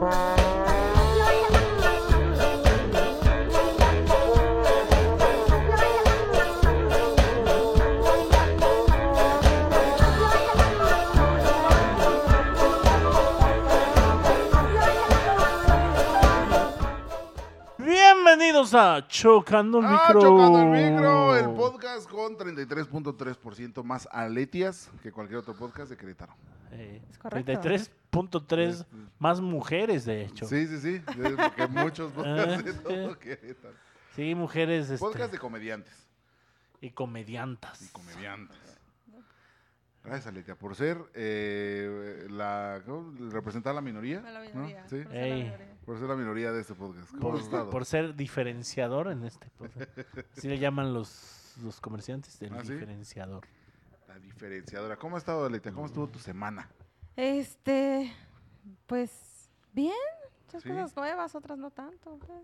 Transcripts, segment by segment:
Thank you. Bienvenidos a Chocando el Ah, Micro. Chocando el Micro, el podcast con 33.3% más aletias que cualquier otro podcast de Querétaro. Eh, Es correcto. 33.3 más mujeres, de hecho. Sí, sí, sí, es porque muchos podcasts de Ah, todo sí. Querétaro. Sí, mujeres este, Podcast de comediantes y comediantas. y comediantes. Gracias, Aletia, por ser eh, la, ¿cómo? representar a la minoría. A la ¿no? minoría. Sí, por ser la minoría. por ser la minoría de este podcast. ¿Cómo has Por, estado? por ser diferenciador en este podcast. Así le llaman los, los comerciantes, el ¿Ah, sí? diferenciador. La diferenciadora. ¿Cómo has estado, Aletia? ¿Cómo estuvo tu semana? Este, pues, bien. Muchas Sí. cosas nuevas, otras no tanto. Pues.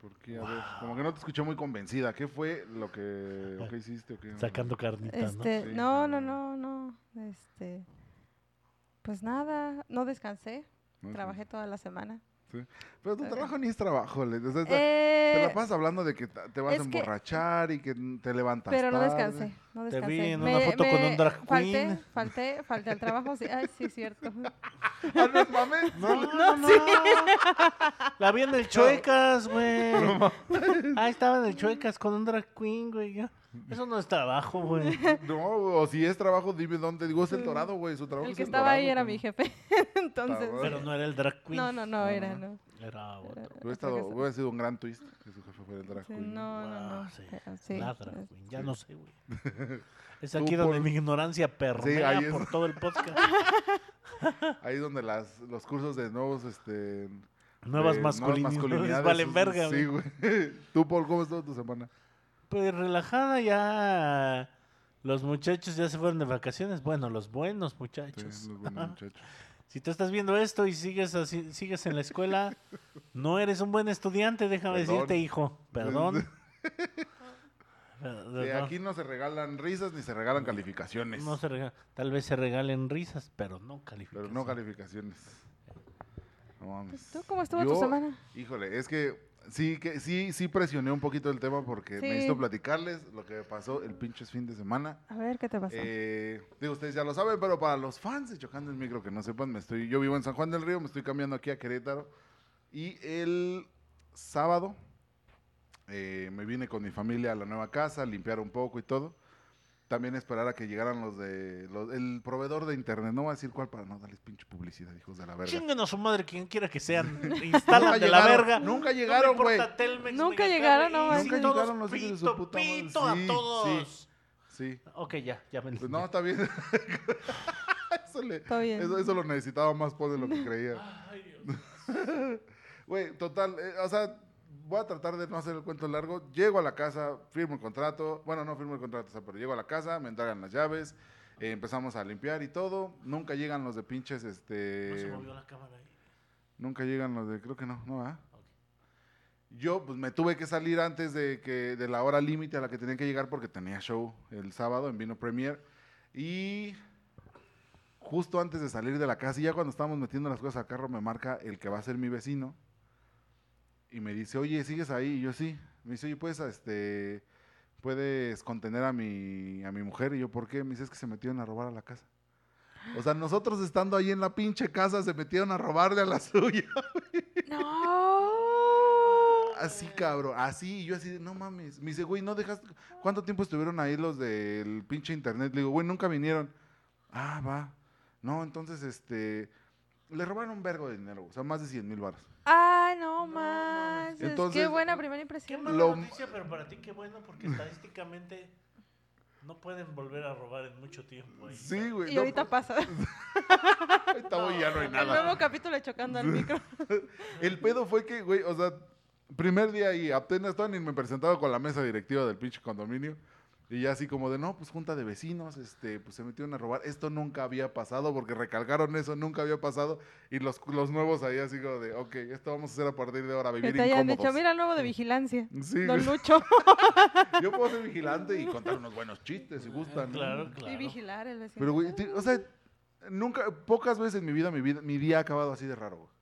Porque, a ver, como que no te escuché muy convencida. ¿Qué fue lo que, lo que hiciste? o qué? Sacando carnitas, ¿no? Este, Sí. no, no, no, no. Este, pues nada, no descansé. No, Trabajé toda la semana. Pero tu Eh. trabajo ni es trabajo. Le, o sea, te- Eh, te la pasas hablando de que te vas a es que- emborrachar y que te levantas pero no descansé, no Te descansé. vi en una foto con un drag Falté, queen. falté, falté al trabajo. Sí, ay, sí, cierto. Ah, no mames. No, no, no. La vi en el Chuecas, güey. Ahí estaba en el Chuecas con un drag queen, güey. Eso no es trabajo, güey. No, o si es trabajo, dime dónde. Digo, es el dorado, güey. Su trabajo El es que el estaba ahí era como- mi jefe. Entonces. Pero no era el drag queen. no, no, no, era, no. Era otro. Hubiera, estado, hubiera sido un gran twist que su jefe fuera el drag Sí, queen. no, no, Ah, no. sí. pero sí, La drag queen. Ya no sé, güey. Es Tú aquí donde por- mi ignorancia permea ahí es. por todo el podcast. Ahí donde las, los cursos de nuevos, este... Nuevas de masculinidades. Valen verga, Sí, güey. güey. Tú, Paul, ¿cómo estuvo tu semana? Pues relajada ya. Los muchachos ya se fueron de vacaciones. Bueno, los buenos Sí, muchachos. los buenos muchachos. Si tú estás viendo esto y sigues así, sigues en la escuela, no eres un buen estudiante, déjame Perdón. decirte, hijo. Perdón. Perdón. Sí, aquí no se regalan risas ni se regalan calificaciones. No se Tal vez se regalen risas, pero no Pero calificaciones. no calificaciones. No mames. ¿Tú cómo estuvo tu semana? Híjole, es que sí, que sí, sí presioné un poquito el tema porque Sí. necesito platicarles lo que me pasó el pinches fin de semana. A ver, ¿qué te pasó? Eh, digo, ustedes ya lo saben, pero para los fans de Chocando el Micro que no sepan, me estoy, yo vivo en San Juan del Río, me estoy cambiando aquí a Querétaro. Y el sábado eh, me vine con mi familia a la nueva casa, a limpiar un poco y todo. También esperar a que llegaran los de los- el proveedor de internet. No voy a decir cuál para no darles pinche publicidad, hijos de la verga. Chinguen a su madre, quien quiera que sean. Instalan de la verga. Nunca llegaron, güey. Nunca llegaron, no. Nunca todos llegaron los hijos de su pito, puta madre. pito a Sí, todos. Sí. Ok, ya, ya me Pues no, está bien. eso, le- Está bien. eso, eso lo necesitaba más por de lo que creía. Ay, Dios. Güey, total, eh, o sea, voy a tratar de no hacer el cuento largo. Llego a la casa, firmo el contrato. Bueno, no firmo el contrato, o sea, pero llego a la casa, me entregan las llaves, eh, empezamos a limpiar y todo. Nunca llegan los de pinches, No se este... movió la cámara ahí. Nunca llegan los de, creo que no, ¿no? ¿ah? Yo, pues, me tuve que salir antes de, que, de la hora límite a la que tenía que llegar porque tenía show el sábado en Vino Premier. Y justo antes de salir de la casa, y ya cuando estábamos metiendo las cosas al carro, me marca el que va a ser mi vecino. Y me dice, oye, ¿sigues ahí? Y yo, sí. Me dice, oye, ¿puedes, este, puedes contener a mi, a mi mujer? Y yo, ¿por qué? Me dice, es que se metieron a robar a la casa. O sea, nosotros estando ahí en la pinche casa, se metieron a robarle a la suya. No. Así, cabrón, así, y yo así, no mames. Me dice, güey, ¿no dejaste? ¿Cuánto tiempo estuvieron ahí los del pinche internet? Le digo, güey, nunca vinieron. Ah, va. No, entonces, este, le robaron un vergo de dinero, o sea, más de 100 mil baros. Ay, no No, más. Entonces, qué buena primera Qué impresión. mala Lo- noticia, pero para ti qué bueno, porque estadísticamente no pueden volver a robar en mucho tiempo. ahí. Sí, güey. Y no, ahorita pasa. ahorita voy y ya no hay El nuevo capítulo de chocando al micro. El pedo fue que, güey, o sea, primer día y apenas todavía ni me presentaba con la mesa directiva del pinche condominio. Y ya así como de, no, pues junta de vecinos, este, pues se metieron a robar. Esto nunca había pasado porque recalcaron eso, nunca había pasado. Y los, los nuevos ahí así como de, ok, esto vamos a hacer a partir de ahora, vivir te hayan incómodos. dicho, mira el nuevo de vigilancia. Sí, Don. Lucho. yo puedo ser vigilante y contar unos buenos chistes si gustan. ¿no? Claro, claro. Y vigilar el vecino. Pero, güey, o sea, nunca, pocas veces en mi vida, mi vida, mi día ha acabado así de raro, güey.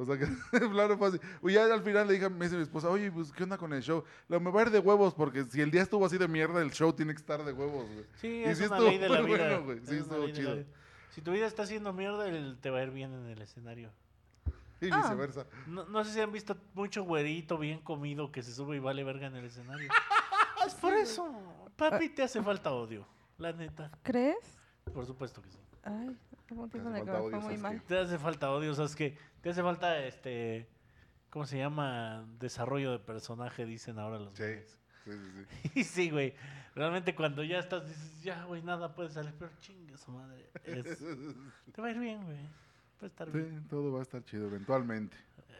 O sea, que de plano fue así. Pues ya al final le dije, me dice mi esposa, oye, pues, ¿qué onda con el show? Le me va a ir de huevos, porque si el día estuvo así de mierda, el show tiene que estar de huevos, güey. Sí, Y es sí una estuvo ley de la vida. bueno, güey. Sí, es una estuvo ley de la chido. Si tu vida está haciendo mierda, el- te va a ir bien en el escenario. Y Ah. viceversa. No, no sé si han visto mucho güerito bien comido que se sube y vale verga en el escenario. es por eso. Papi, te hace falta odio. La neta. ¿Crees? Por supuesto que sí. Ay, un tiempo hace falta odio, muy Sasuke. mal. Te hace falta odio, ¿sabes qué? Te hace falta este. ¿Cómo se llama? Desarrollo de personaje, dicen ahora los Sí, sí, sí, sí. Y sí, güey. Realmente cuando ya estás, dices, ya, güey, nada puede salir, pero chingue su madre. Es- te va a ir bien, güey. Va a estar bien. Todo va a estar chido eventualmente.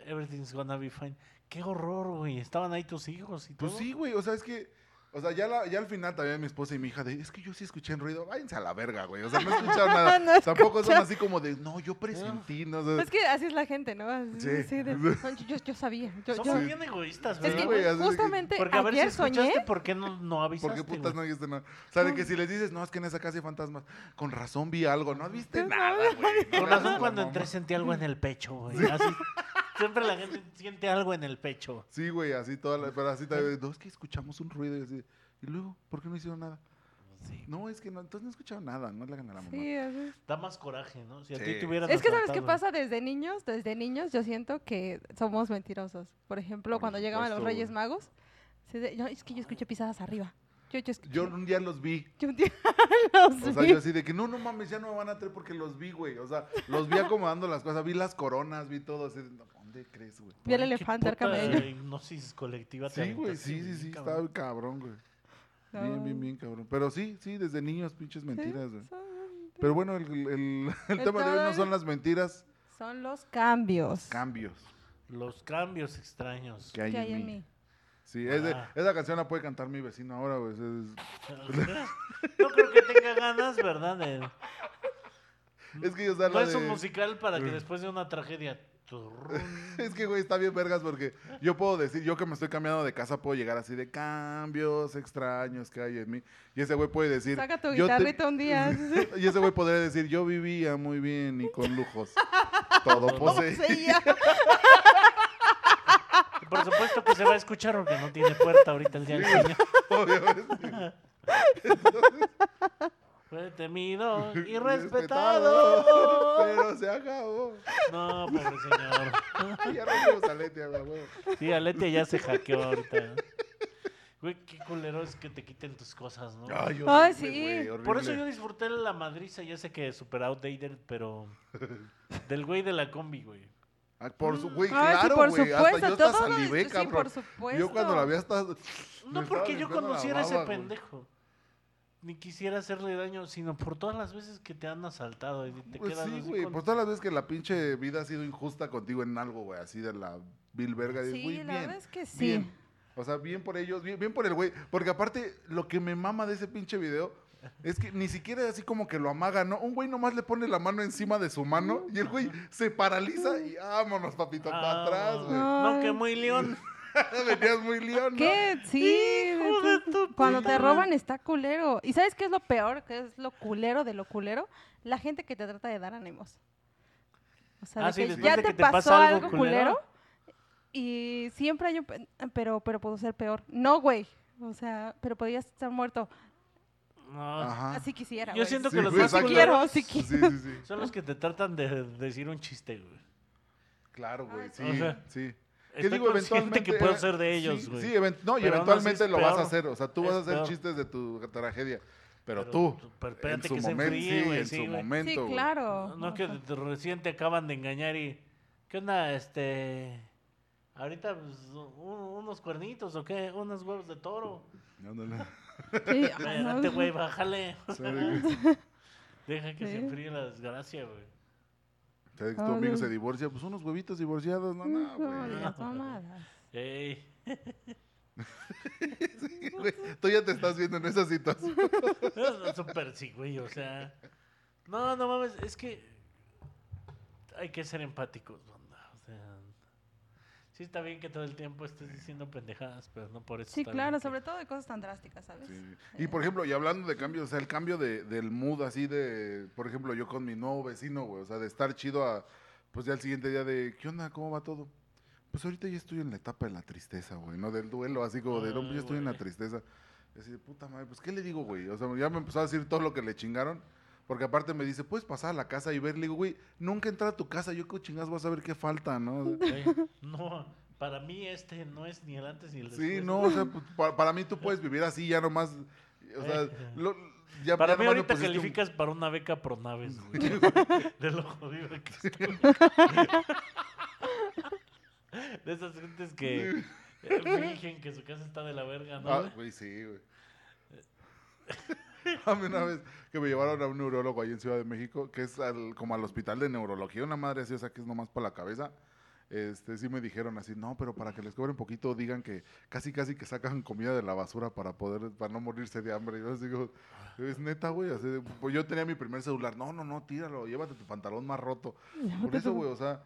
Everything's gonna be fine. Qué horror, güey. Estaban ahí tus hijos y todo. Pues sí, güey, o sea, es que, o sea, ya, la- ya al final también mi esposa y mi hija de, es que yo sí escuché en ruido, váyanse a la verga, güey, o sea, no escucharon nada. No Tampoco son así como de, no, yo presentí, no sé. Es que así es la gente, ¿no? Así, Sí. así de, "No, yo, yo sabía. Yo, Somos yo- Sí. bien egoístas, Es güey. que güey, así de que- justamente Porque a ver si ayer escuchaste, soñé. ¿por qué no, no ¿Por avisaste? qué putas güey? no dijiste nada? O sea, de que si les dices, no, es que en esa casa hay fantasmas, con razón vi algo, no viste nada, güey. Con razón cuando entré sentí algo en el pecho, güey. Así, siempre la gente siente algo en el pecho. Sí, güey, así toda la, pero así también, no, es que escuchamos un ruido y así, y luego, ¿por qué no hicieron nada? Sí. No, es que no, entonces no escucharon nada, no le hagan a la mamá. Sí, así. Da más coraje, ¿no? Si a Sí. ti te hubieran Es que sabes qué pasa desde niños, desde niños yo siento que somos mentirosos. Por ejemplo, Por cuando llegaban los Reyes. Magos, de- no, es que yo escuché pisadas arriba. Yo, yo escuché. Yo un día los vi, yo un día los O sea, vi. yo así de que no, no mames, ya no me van a traer porque los vi, güey. O sea, los vi acomodando las cosas, vi las coronas, vi todo así. de, ¿Dónde crees, güey? Vi al elefante, al camello. hipnosis colectiva te Sí, güey, sí, sí, sí, cabrón. estaba cabrón, güey. Bien, bien, bien, cabrón. Pero sí, sí, desde niños, pinches mentiras, güey. Pero bueno, el, el- el El tema de hoy no son las mentiras, son los cambios cambios Los cambios extraños. que hay, que hay en en mí. mí. Sí, es de- Ah. esa canción la puede cantar mi vecino ahora, güey. Es, No creo que tenga ganas, ¿verdad? de- es que, o sea, No la es un musical para que después de una tragedia. Es que, güey, está bien vergas porque yo puedo decir, yo que me estoy cambiando de casa, puedo llegar así de cambios extraños que hay en mí. Y ese güey puede decir... Saca tu te- guitarrita un día. Y ese güey podría decir, yo vivía muy bien y con lujos. Todo. Y Por supuesto que se va a escuchar porque no tiene puerta ahorita el día del Señor. Obviamente. Fue temido y Respetado. Pero se acabó. No, pobre señor. Ya rompimos a Leti, a la huevo. Sí, Alete ya se hackeó ahorita. Güey, qué culero es que te quiten tus cosas, ¿no? Ay, horrible, Ay, sí. güey, Por eso yo disfruté la madriza, ya sé que es super outdated, pero del güey de la combi, güey. Ah, por su, güey, Ay, sí, claro, por güey. Hasta supuesto. yo hasta todo salivé, esto, sí, cabrón. por supuesto. Yo cuando la vi hasta... me No estaba porque yo limpiando la conociera a ese baba, güey. pendejo. Ni quisiera hacerle daño, sino por todas las veces que te han asaltado y te Pues quedas sí, güey. con- Por todas las veces que la pinche vida ha sido injusta contigo en algo, güey. Así de la vil verga. Sí, güey, la bien, verdad es que sí. bien. O sea, bien por ellos, bien, bien por el güey. Porque aparte, lo que me mama de ese pinche video es que ni siquiera así como que lo amaga, ¿no? Un güey nomás le pone la mano encima de su mano y el güey se paraliza y vámonos, papito, para Ah, atrás, güey. No. No, que muy león. Venías muy león, ¿no? ¿Qué? Sí. Hijo de eso- tu Cuando puta te roban está culero. ¿Y sabes qué es lo peor? ¿Qué es lo culero de lo culero? La gente que te trata de dar ánimos. O sea, Ah, de sí, que ya de te, que te pasó pasa algo algo culero. culero. y siempre hay un... pe- Pero, pero puedo ser peor. No, güey. O sea, pero podías estar muerto. No, Ajá. Así quisiera, Yo güey. siento Sí, que los güey, más sí quiero, sí Sí, quiero. sí, sí. son los que te tratan de decir un chiste, güey. Claro, güey, sí, O sea, sí. Estoy consciente que puedo ser de ellos, sí, güey. Sí, event- no, y eventualmente es lo vas a peor. hacer. O sea, tú vas a hacer peor. chistes de tu tragedia. Pero, Pero tú, pero en espérate su que se momento, enfríe, sí, güey, en sí, su güey. momento, Sí, claro. No O que recién te acaban de engañar y... ¿Qué onda, este... Ahorita pues, un- unos cuernitos o qué? Unos huevos de toro. Ándale. sí, Espérate, güey, bájale. Deja que se Sí. enfríe la desgracia, güey. Tu amigo no. se divorcia, pues unos huevitos divorciados, no, no, No, güey. mamadas. Ey, Sí, güey, Tú ya te estás viendo en esa situación. No, no, Súper sí, güey, o sea. No, no mames, es que hay que ser empáticos, banda. Sí está bien que todo el tiempo estés diciendo pendejadas, pero no por eso. Sí, claro, que- sobre todo de cosas tan drásticas, ¿sabes? Sí. Y por ejemplo, y hablando de cambios, o sea, el cambio de, del mood así de, por ejemplo, yo con mi nuevo vecino, güey, o sea, de estar chido a, pues ya el siguiente día de, ¿qué onda? ¿Cómo va todo? Pues ahorita ya estoy en la etapa de la tristeza, güey, ¿no? Del duelo, así como de, no, pues ya Ay, estoy en la tristeza. Y así de, puta madre, pues, ¿qué le digo, güey? O sea, ya me empezó a decir todo lo que le chingaron. Porque aparte me dice, puedes pasar a la casa y ver. Le digo, güey, nunca entrar a tu casa. Yo, ¿qué chingas vas a ver qué falta, no? No, para mí este no es ni el antes ni el después. Sí, no, o sea, pues, para, para mí tú puedes vivir así ya nomás. O sea, Eh. lo- ya, Para ya mí ahorita un- calificas para una beca Pronaves, güey. De lo jodido que estoy. De esas gentes que eh, fingen que su casa está de la verga, ¿no? Ah, güey, sí, güey. A mí una vez que me llevaron a un neurólogo ahí en Ciudad de México, que es al- como al hospital de neurología, una madre así, o sea, que es nomás para la cabeza. Este, sí me dijeron así, no, pero para que les cobren poquito, digan que casi, casi que sacan comida de la basura para poder, para no morirse de hambre. Y yo les digo, es neta, güey. Así pues yo tenía mi primer celular, no, no, no, tíralo, llévate tu pantalón más roto. Por eso, güey, o sea,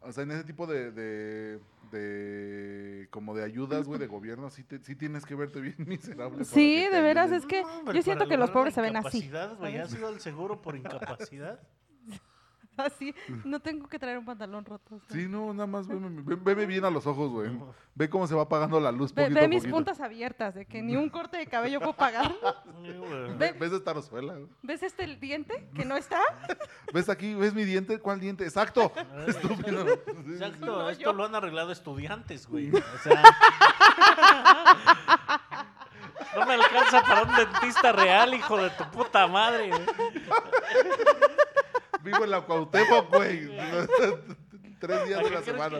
o sea, en ese tipo de, de, de- como de ayudas, güey, de gobierno, sí, te- sí tienes que verte bien miserable. Sí, de veras, ayuden. es que No, hombre, yo siento que los pobres se ven así. ¿Has ido al seguro por incapacidad? Así, no tengo que traer un pantalón roto. Sí, no, nada más veme, ve- veme bien a los ojos, güey. Ve cómo se va apagando la luz Ve, poquito ve a mis poquito. puntas abiertas, de que ni un corte de cabello puedo pagar. Ve- ¿Ves esta rozuela? güey? ¿Ves este diente que no está? ¿Ves aquí? ¿Ves mi diente? ¿Cuál diente? Exacto. Estúpido. Exacto, No, esto yo. lo han arreglado estudiantes, güey. O sea. No me alcanza para un dentista real, hijo de tu puta madre. Vivo en la Cuauhtémoc, güey. Tres días ¿Para de la semana.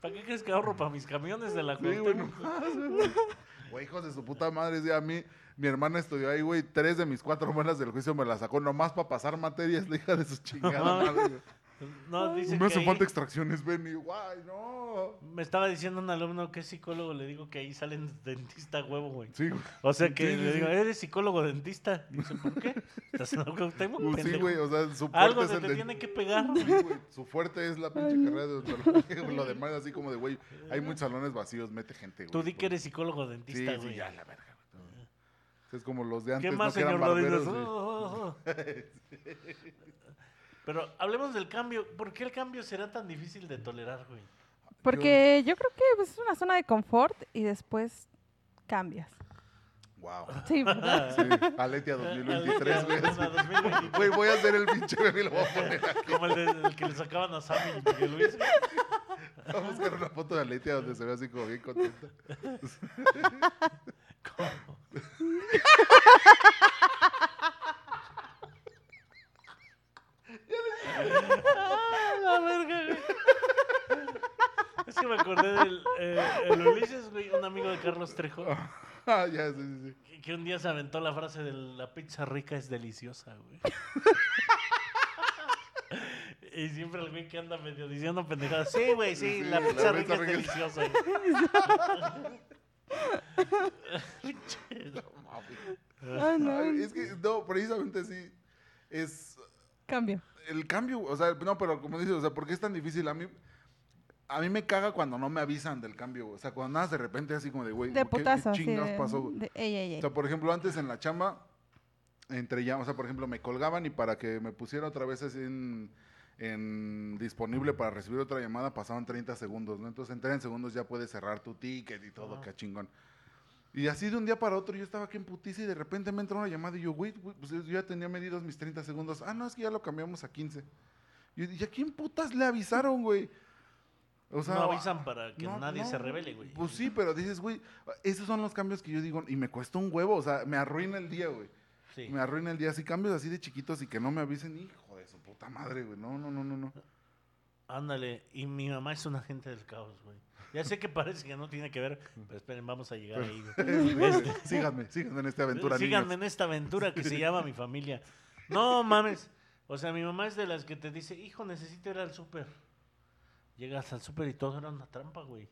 ¿Para qué crees que ahorro para mis camiones de la Sí, Cuauhtémoc? Güey, hijos de su puta madre. sí, a mí, mi hermana estudió ahí, güey. Tres de mis cuatro muelas del juicio me las sacó nomás para pasar materias, la hija de su chingada madre. No, dice Me que hacen ahí- falta extracciones, ven y, guay, no. Me estaba diciendo un alumno que es psicólogo, le digo que ahí salen dentista huevo, güey. Sí, güey. O sea que Sí, sí, le sí. digo, ¿eres psicólogo dentista? Dice, ¿por qué? ¿Estás en Cuauhtémoc, Pues sí, pendejo? güey, o sea, su fuerte Algo es se el te de- tiene que pegar. Sí, güey, Su fuerte es la pinche carrera de odontología, güey, Lo demás, así como de, güey, hay muchos salones vacíos, mete gente, güey. Tú di que eres psicólogo Sí, dentista, sí, güey. ya, la verga, güey. Es como los de antes, ¿Qué más, ¿no? Que eran señor barberos, Lodinos? güey. Oh, oh, oh. Pero hablemos del cambio. ¿Por qué el cambio será tan difícil de tolerar, güey? Porque yo creo que pues, es una zona de confort y después cambias. Wow. Sí, ¿verdad? Sí, Aletia 2023, güey. Aletia 2023. Güey, voy a hacer el pinche meme y lo voy a poner aquí. Como el, de- el que le sacaban a Sammy y Miguel Luis. Voy a buscar una foto de Aletia donde se ve así como bien contenta. ¿Cómo? Ah, la verga, güey. Es que me acordé del eh, el Ulises, güey, un amigo de Carlos Trejo, Ah, ya, sí, sí, sí. que, que un día se aventó la frase de la pizza rica es deliciosa, güey. Y siempre el güey que anda medio diciendo pendejadas. Sí, güey, sí, Sí, la la pizza pizza rica es rica es- deliciosa. güey. Ah, no, Ay, es que, no, precisamente sí. Es cambio. el cambio, o sea, no, pero como dices, o sea, ¿por qué es tan difícil? A mí, a mí me caga cuando no me avisan del cambio, güey. o sea, cuando nada de repente así como de, güey, De ¿qué- putazo. ¿qué sí, chingados de- pasó? güey? de- ey, ey, O sea, por ejemplo, antes en la chamba, entre ya, o sea, por ejemplo, me colgaban y para que me pusiera otra vez así en, en disponible para recibir otra llamada pasaban 30 segundos, ¿no? Entonces en 30 segundos ya puedes cerrar tu ticket y todo, Ajá. qué chingón. Y así de un día para otro yo estaba aquí en putiza y de repente me entró una llamada y yo, güey, pues yo ya tenía medidos mis 30 segundos. Ah, no, es que ya lo cambiamos a 15. Y yo dije, ¿a quién putas le avisaron, güey? O no avisan para que no, nadie no, se revele, güey. Pues sí, pero dices, güey, esos son los cambios que yo digo, y me cuesta un huevo, o sea, me arruina el día, güey. Sí. Me arruina el día. Si cambios así de chiquitos y que no me avisen, hijo de su puta madre, güey. No, no, no, no, no. Ándale, y mi mamá es un agente del caos, güey. Ya sé que parece que no tiene que ver, pero esperen, vamos a llegar ahí, güey. Este, síganme, síganme en esta aventura, Síganme niños. en esta aventura que se llama mi familia. No mames. O sea, mi mamá es de las que te dice, hijo, necesito ir al súper. Llegas al súper y todo era una trampa, güey.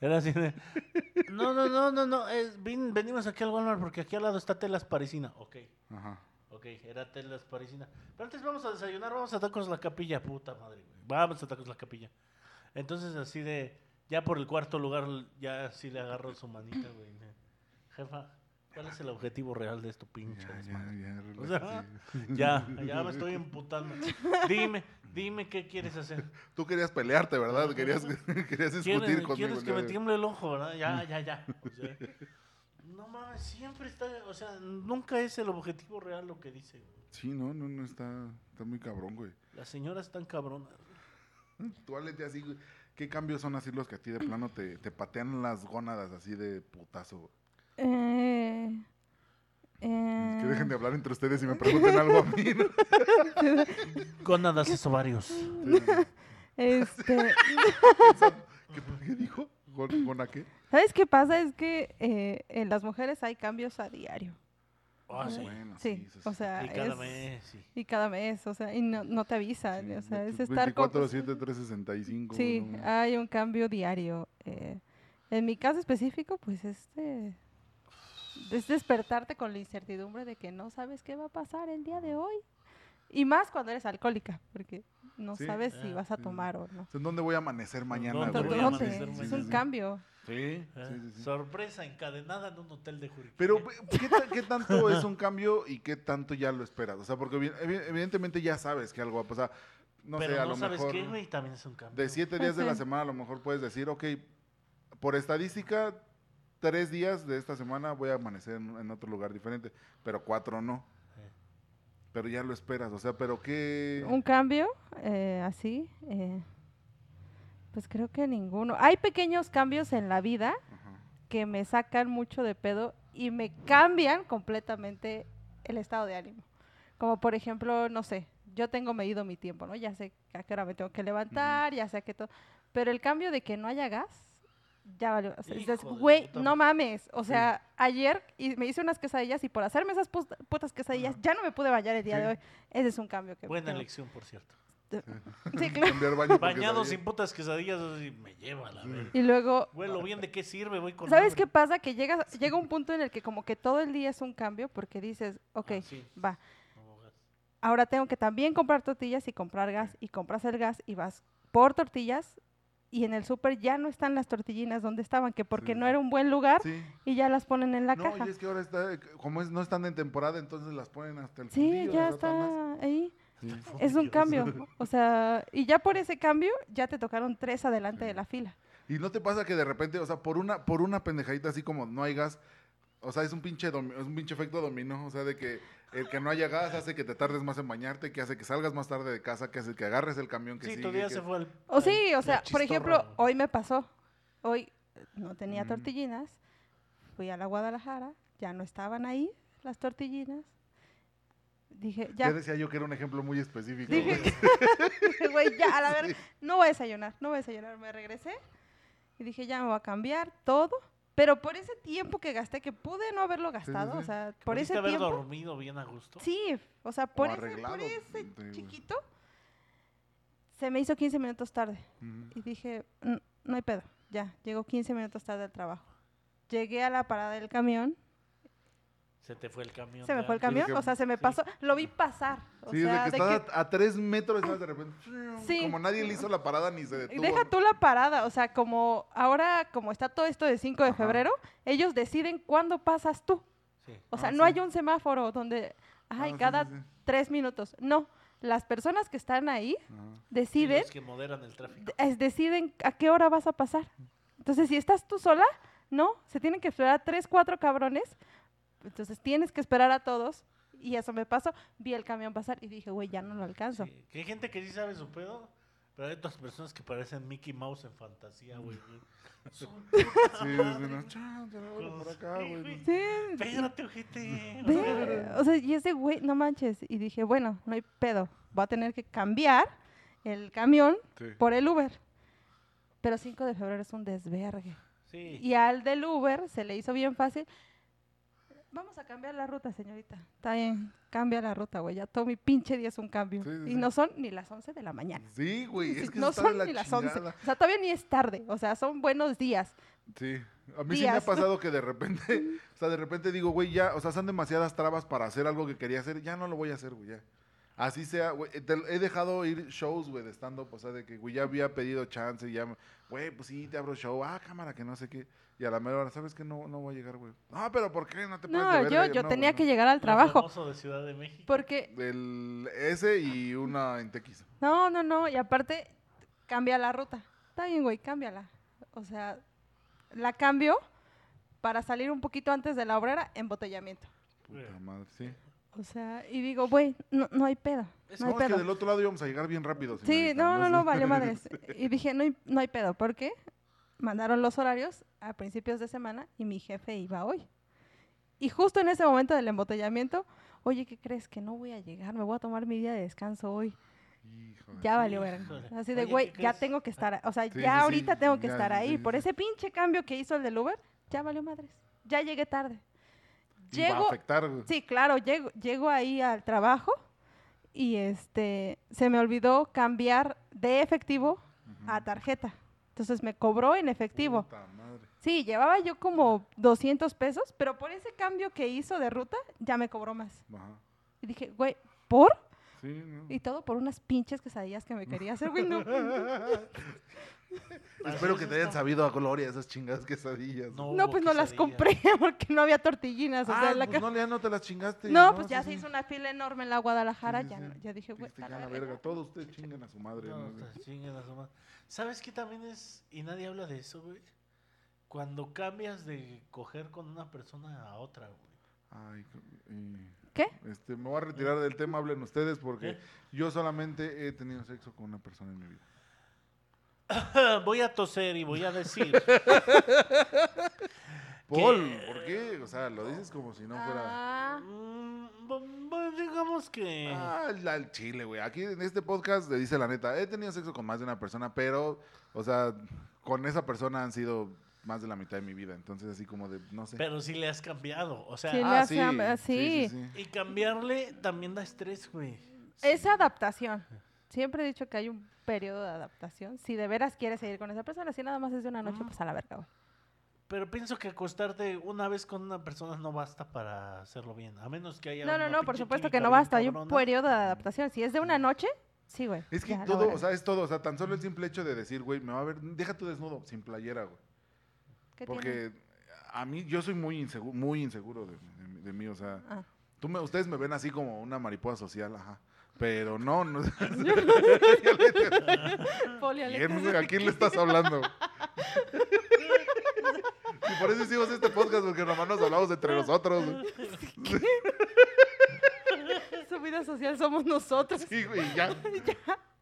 Era así de, no, no, no, no, no, es- vin- venimos aquí al Walmart porque aquí al lado está Telas Parisina. Ok, Ajá. ok, era Telas Parisina. Pero antes vamos a desayunar, vamos a Tacos La Capilla, puta madre, güey. Vamos a Tacos La Capilla. Entonces así de, ya por el cuarto lugar, ya sí le agarro su manita, güey. Jefa, ¿cuál es el objetivo real de esto, pinche Ya, desmadre? ya, ya, O sea, relájate. Ya, ya me estoy emputando. Dime, dime qué quieres hacer. Tú querías pelearte, ¿verdad? Querías, querías discutir ¿Quieres, conmigo. quieres que me tiemble el ojo, ¿verdad? Ya, ya, ya. O sea, no mames, siempre está, o sea, nunca es el objetivo real lo que dice. güey. Sí, no, no, no, está, está muy cabrón, güey. Las señoras están cabronas. Tú háblete así, güey. ¿Qué cambios son así los que a ti de plano te, te patean las gónadas así de putazo? güey? Eh, eh, Que dejen de hablar entre ustedes y me pregunten algo a mí. Gónadas y ovarios. este, ¿Qué, qué dijo? ¿Gon- ¿Gona qué? ¿Sabes qué pasa? Es que eh, en las mujeres hay cambios a diario. Ah, sí. Bueno, Sí, o sea, Y cada es- mes, sí. y cada mes, o sea, y no, no te avisan, Sí, o sea, es 24, estar con- 7, 365. Sí, no hay un cambio diario. eh, en mi caso específico, pues este es despertarte con la incertidumbre de que no sabes qué va a pasar el día de hoy. Y más cuando eres alcohólica, porque no Sí, sabes si vas a sí. tomar o no. O sea, ¿En dónde voy a amanecer mañana? ¿Dónde voy a amanecer Es mañana? un cambio. Sí, ¿eh? sí, sí, sí. Sorpresa encadenada en un hotel de Juriquilla. Pero, ¿qué, ta- qué tanto es un cambio y qué tanto ya lo esperas? O sea, porque evi- evi- evidentemente ya sabes que algo va a pasar. No Pero sé, a no lo sabes mejor qué, güey, también es un cambio. de siete Pues días de la sí. semana a lo mejor puedes decir, ok, por estadística, tres días de esta semana voy a amanecer en, en otro lugar diferente, pero cuatro no. Sí. Pero ya lo esperas, o sea, pero qué... Un cambio eh, así, eh, pues creo que ninguno. Hay pequeños cambios en la vida Ajá. que me sacan mucho de pedo y me cambian completamente el estado de ánimo. Como por ejemplo, no sé, yo tengo medido mi tiempo, ¿no? Ya sé a qué hora me tengo que levantar, ya sé que todo. Pero el cambio de que no haya gas, ya valió. O sea, dices, güey, no madre". mames. O sea, ayer y me hice unas quesadillas y por hacerme esas putas quesadillas ya no me pude bañar el día Sí. de hoy. Ese es un cambio que Buena elección, por cierto. Sí, claro. Baño Bañado sin putas quesadillas, así, me lleva la verga. Y luego, Huelo bien, ¿de qué sirve? Voy con ¿sabes hambre. qué pasa? Que llega, llega un punto en el que como que todo el día es un cambio porque dices, ok, Ah, sí, va, ahora tengo que también comprar tortillas y comprar gas y compras el gas y vas por tortillas y en el súper ya no están las tortillinas donde estaban, que porque Sí. no era un buen lugar Sí. y ya las ponen en la No, caja. y es que ahora está, como es, no están en temporada, entonces las ponen hasta el Sí, fundillo, ya está ahí. Sí. Es un cambio. O sea, y ya por ese cambio ya te tocaron tres adelante de la fila. Y no te pasa que de repente, o sea, por una, por una pendejadita así como no hay gas, o sea, es un pinche domi- es un pinche efecto dominó, o sea, de que el que no haya gas hace que te tardes más en bañarte, que hace que salgas más tarde de casa, que hace que agarres el camión que Sí, sigue. tu día que- se fue al. O sí, o sea, por ejemplo, hoy me pasó. Hoy eh, no tenía Mm. tortillinas. Fui a la Guadalajara, ya no estaban ahí las tortillinas. Dije, Ya ya, decía yo que era un ejemplo muy específico. Dije- güey. güey, ya, a la verga, no voy a desayunar, no voy a desayunar. Me regresé y dije, ya me voy a cambiar todo. Pero por ese tiempo que gasté, que pude no haberlo gastado, sí. o sea, por ¿Pudiste ese haber tiempo. dormido bien a gusto? Sí, o sea, por, ese, por ese chiquito, se me hizo 15 minutos tarde. Ujú. Y dije, "N- no hay pedo, ya, llego 15 minutos tarde al trabajo. Llegué a la parada del camión, Se te fue el camión. se me fue el camión, que- o sea, se me sí. pasó, lo vi pasar. O Sí, sea, de que de estás a, a tres metros y de repente, Sí. como nadie le hizo la parada ni se Y detuvo. deja tú la parada, o sea, como ahora, como está todo esto de 5 de Ajá. febrero, ellos deciden cuándo pasas tú. Sí. O sea, Ah, no sí. hay un semáforo donde, Ah, ay, sí, cada sí, sí. tres minutos. No, las personas que están ahí Ajá. Sí, deciden, los que moderan el tráfico. es- deciden a qué hora vas a pasar. Entonces, si estás tú sola, no, se tienen que esperar tres, cuatro cabrones. Entonces, tienes que esperar a todos. Y eso me pasó. Vi el camión pasar y dije, güey, ya no lo alcanzo. Sí, Que hay gente que sí sabe su pedo, pero hay otras personas que parecen Mickey Mouse en fantasía, güey. Sí, por acá, güey. Sí, Espérate, ojete. o Ve, sea, o sea, y ese güey, no manches. Y dije, bueno, no hay pedo. Voy a tener que cambiar el camión Sí. por el Uber. Pero 5 de febrero es un desvergue. Sí. Y al del Uber se le hizo bien fácil. Vamos a cambiar la ruta, señorita. Está bien, cambia la ruta, güey. Ya todo mi pinche día es un cambio. Sí, sí, y sí. no son ni las 11 de la mañana. Sí, güey, Sí, es que no son la ni las chingada. 11. O sea, todavía ni es tarde. O sea, son buenos días. Sí. A mí sí me ha pasado que de repente, o sea, de repente digo, güey, ya, o sea, son demasiadas trabas para hacer algo que quería hacer, ya no lo voy a hacer, güey, ya. Así sea, güey, eh, te- he dejado ir shows, güey, de stand-up, o sea, de que, güey, ya había pedido chance y ya, güey, pues sí, te abro show, ah, cámara, que no sé qué. Y a la mera hora, ¿sabes que No, no voy a llegar, güey. Ah, pero ¿por qué? No te puedes No, yo, yo no, tenía que no. llegar al trabajo. famoso de Ciudad de México. Porque, Del ese y una en Tequis. no, no, no. Y aparte, cambia la ruta. Está bien, güey, cámbiala. O sea, la cambio para salir un poquito antes de la obrera, embotellamiento. Puta madre, sí. O sea, y digo, güey, no, no hay pedo. Es No hay No, es que pedo. del otro lado íbamos a llegar bien rápido. Sí, señorita, no, no, no, valió madres. Y dije, no hay, no hay pedo. ¿Por qué? Mandaron los horarios a principios de semana y mi jefe iba hoy. Y justo en ese momento del embotellamiento, oye, ¿qué crees? Que no voy a llegar, me voy a tomar mi día de descanso hoy. Ya valió. Híjole. Así de, güey, ¿qué ya crees? tengo que estar, o sea, Sí, ya sí, ahorita tengo que ya, estar ahí. sí, Por ese pinche cambio que hizo el del Uber, ya valió madres. Ya llegué tarde. Y va a Llego, afectar. Sí, claro, llego, llego ahí al trabajo y este se me olvidó cambiar de efectivo a tarjeta. Entonces me cobró en efectivo. Puta. Sí, llevaba yo como 200 pesos, pero por ese cambio que hizo de ruta ya me cobró más. Ajá. Y dije, güey, ¿por? Sí, ¿no? Y todo por unas pinches quesadillas que me quería hacer, güey. No, Espero que te hayan sabido a gloria esas chingadas quesadillas. No. pues no las compré porque no había tortillinas. O sea, ah, la pues ca- no, ya no te las chingaste. no, pues ya sí. se hizo una fila enorme en la Guadalajara. Sí, sí, ya, ya dije, güey, la la verga. verga. Todos ustedes chingan a su madre. No, ¿no? chinguen a su madre. ¿Sabes qué también es? Y nadie habla de eso, güey. Cuando cambias de coger con una persona a otra, güey. Ay, y- ¿Qué? Este, me voy a retirar del tema, hablen ustedes, porque ¿Qué? yo solamente he tenido sexo con una persona en mi vida. voy a toser y voy a decir. Paul, ¿por qué? O sea, lo dices como si no fuera... Ah, mm, digamos que. Ah, el, al chile, güey. Aquí en este podcast le dice la neta, he tenido sexo con más de una persona, pero, o sea, con esa persona han sido más de la mitad de mi vida. Entonces, así como de, no sé. Pero sí le has cambiado. O sea, Sí, le Ah, ah, sí. y cambiarle también da estrés, güey. Es adaptación. Siempre he dicho que hay un periodo de adaptación. Si de veras quieres seguir con esa persona, si nada más es de una noche, Ujú. pues a la verga, güey. Pero pienso que acostarte una vez con una persona no basta para hacerlo bien. A menos que haya. No, no, no, por supuesto que no basta. Hay un periodo de adaptación. Si es de una noche, sí, güey. Es que ya, todo, o sea, es todo. O sea, tan solo el simple hecho de decir, güey, me va a ver, deja tu desnudo, sin playera, güey. ¿Qué tiene? Porque a mí, yo soy muy inseguro, muy inseguro de, de- de mí, o sea, Ah. tú me, ustedes me ven así como una mariposa social, ajá. Pero no, no. ¿Quién? ¿A quién le estás hablando? y por eso hicimos este podcast, porque nomás nos hablamos entre nosotros. Su vida social somos nosotros. Sí, y ya.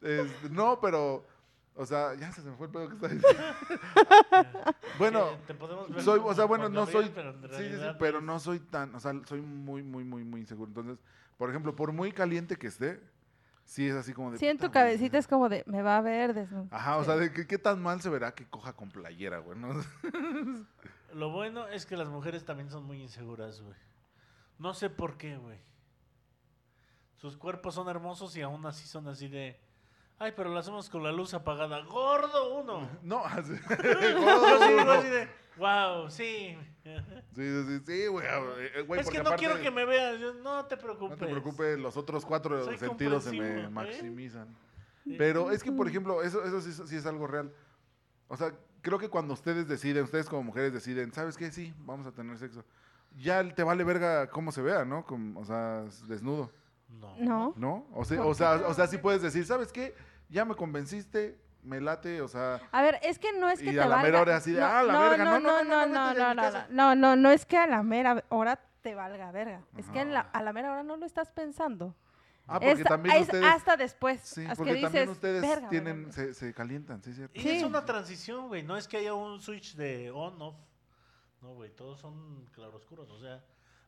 Este, no, pero, o sea, ya se me fue el pedo que está diciendo. bueno, Que te podemos ver soy, o sea, bueno, no soy, pero en sí, sí, pero no soy tan, o sea, soy muy, muy, muy, muy inseguro. Entonces, por ejemplo, por muy caliente que esté, sí es así como de. Sí, en tu cabecita es como de, me va a ver desnudo. Ajá, o sea, de que, qué tan mal se verá que coja con playera, güey, ¿no? Lo bueno es que las mujeres también son muy inseguras, güey. No sé por qué, güey. Sus cuerpos son hermosos y aún así son así de. Ay, pero lo hacemos con la luz apagada. ¡Gordo uno! No, así. Yo sí digo así de. ¡Wow! Sí. Sí, sí, sí, sí, güey. eh, güey, es que porque no aparte- quiero que me veas. Yo, no te preocupes. No te preocupes, los otros cuatro Soy sentidos se me comprensivo, ¿eh? maximizan. Pero es que, por ejemplo, eso, eso sí, sí es algo real. O sea, creo que cuando ustedes deciden, ustedes como mujeres deciden, ¿sabes qué? Sí, vamos a tener sexo. Ya te vale verga cómo se vea, ¿no? Como, o sea, desnudo, No. No. ¿no? O sea, ¿Por o sea, no? o sea, sí puedes decir, ¿sabes qué? Ya me convenciste, me late, o sea, A ver, es que no es que Y te a la valga... mera hora así de, "Ah, la verga, no, no, no, no, no, no, no, casa". no, no, no es que a la mera hora te valga verga. Es que en la- a la mera hora no lo estás pensando. ah, porque Es- también es ustedes, hasta después. sí, hasta porque que también dices, ustedes "Verga, tienen, verga". se, se calientan, ¿sí, cierto? Y Sí. es una transición, güey. No es que haya un switch de on-off. No, güey. Todos son claroscuros. O sea,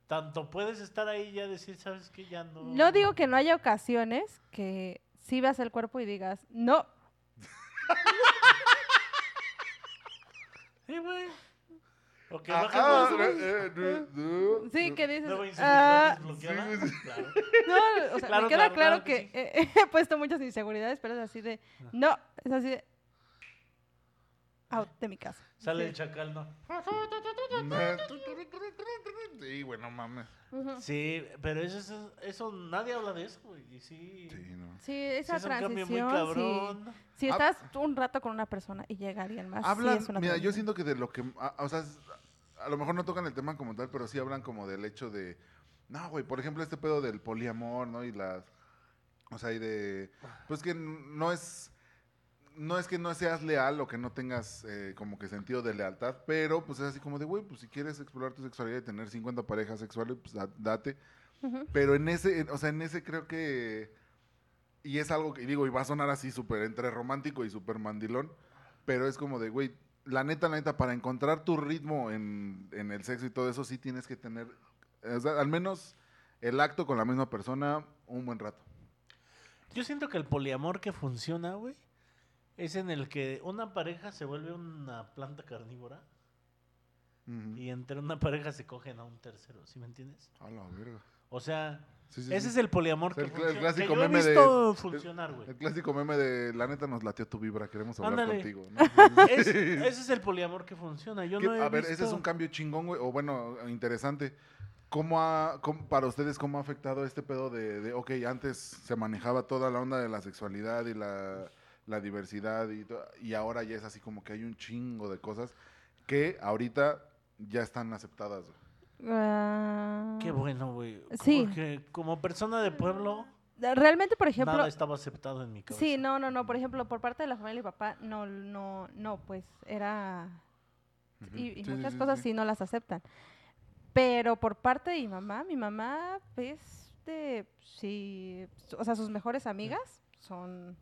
tanto puedes estar ahí y ya decir, ¿sabes qué? Ya no. No digo que no haya ocasiones que sí veas el cuerpo y digas, no, Sí, güey. O que Ah, bajes ah, los ojos. eh, eh, no, sí, no. que dices, Nueva ah, inseguridad desbloqueada. sí, sí. Claro. no, o sea, Claro, me queda claro, claro, claro que que, eh, he puesto muchas inseguridades, pero es así de, no, es así de, out de mi casa. Sale Sí. el chacal, ¿no? Sí, güey, no mames. Sí, pero eso, eso, eso nadie habla de eso, güey. Y sí, Sí, no. Sí, sí esa es un cambio muy transición, sí. cabrón. Si Ah. estás un rato con una persona y llega alguien más, sí Hablan, es una mira, yo transición. siento que de lo que, a- o sea, es- a lo mejor no tocan el tema como tal, pero sí hablan como del hecho de, no, güey, por ejemplo, este pedo del poliamor, ¿no? Y las, o sea, y de, pues que no es, no es que no seas leal o que no tengas eh, como que sentido de lealtad, pero pues es así como de, güey, pues si quieres explorar tu sexualidad y tener 50 parejas sexuales, pues da- date. Pero en ese, en- o sea, en ese creo que. Y es algo que digo, y va a sonar así súper entre romántico y súper mandilón. Pero es como de, güey, la neta, la neta, para encontrar tu ritmo en, en el sexo y todo eso, sí tienes que tener, o sea, al menos el acto con la misma persona un buen rato. Yo siento que el poliamor que funciona, güey, es en el que una pareja se vuelve una planta carnívora y entre una pareja se cogen a un tercero, ¿sí me entiendes? A la verga. O sea, Sí, sí, ese sí. es el poliamor que El el funciona. clásico que yo he meme de- visto funcionar, güey. El clásico meme de la neta nos latió tu vibra, queremos hablar Ándale. contigo. ¿no? Es- ese es el poliamor que funciona. Yo ¿Qué- no he a ver, ese es un cambio chingón, güey, o bueno, interesante. ¿Cómo ha, cómo- para ustedes, cómo ha afectado este pedo de, de, ok, antes se manejaba toda la onda de la sexualidad y la, la diversidad y, y ahora ya es así como que hay un chingo de cosas que ahorita ya están aceptadas. Ah, Qué bueno, güey. Sí. Porque como persona de pueblo, Realmente, por ejemplo, nada estaba aceptado en mi cabeza. Sí, no, no, no. Por ejemplo, por parte de la familia de mi papá, no, no, no, pues era. Y, y sí, muchas sí, cosas sí. sí. no las aceptan. Pero por parte de mi mamá, mi mamá, pues, de, sí, o sea, sus mejores amigas son,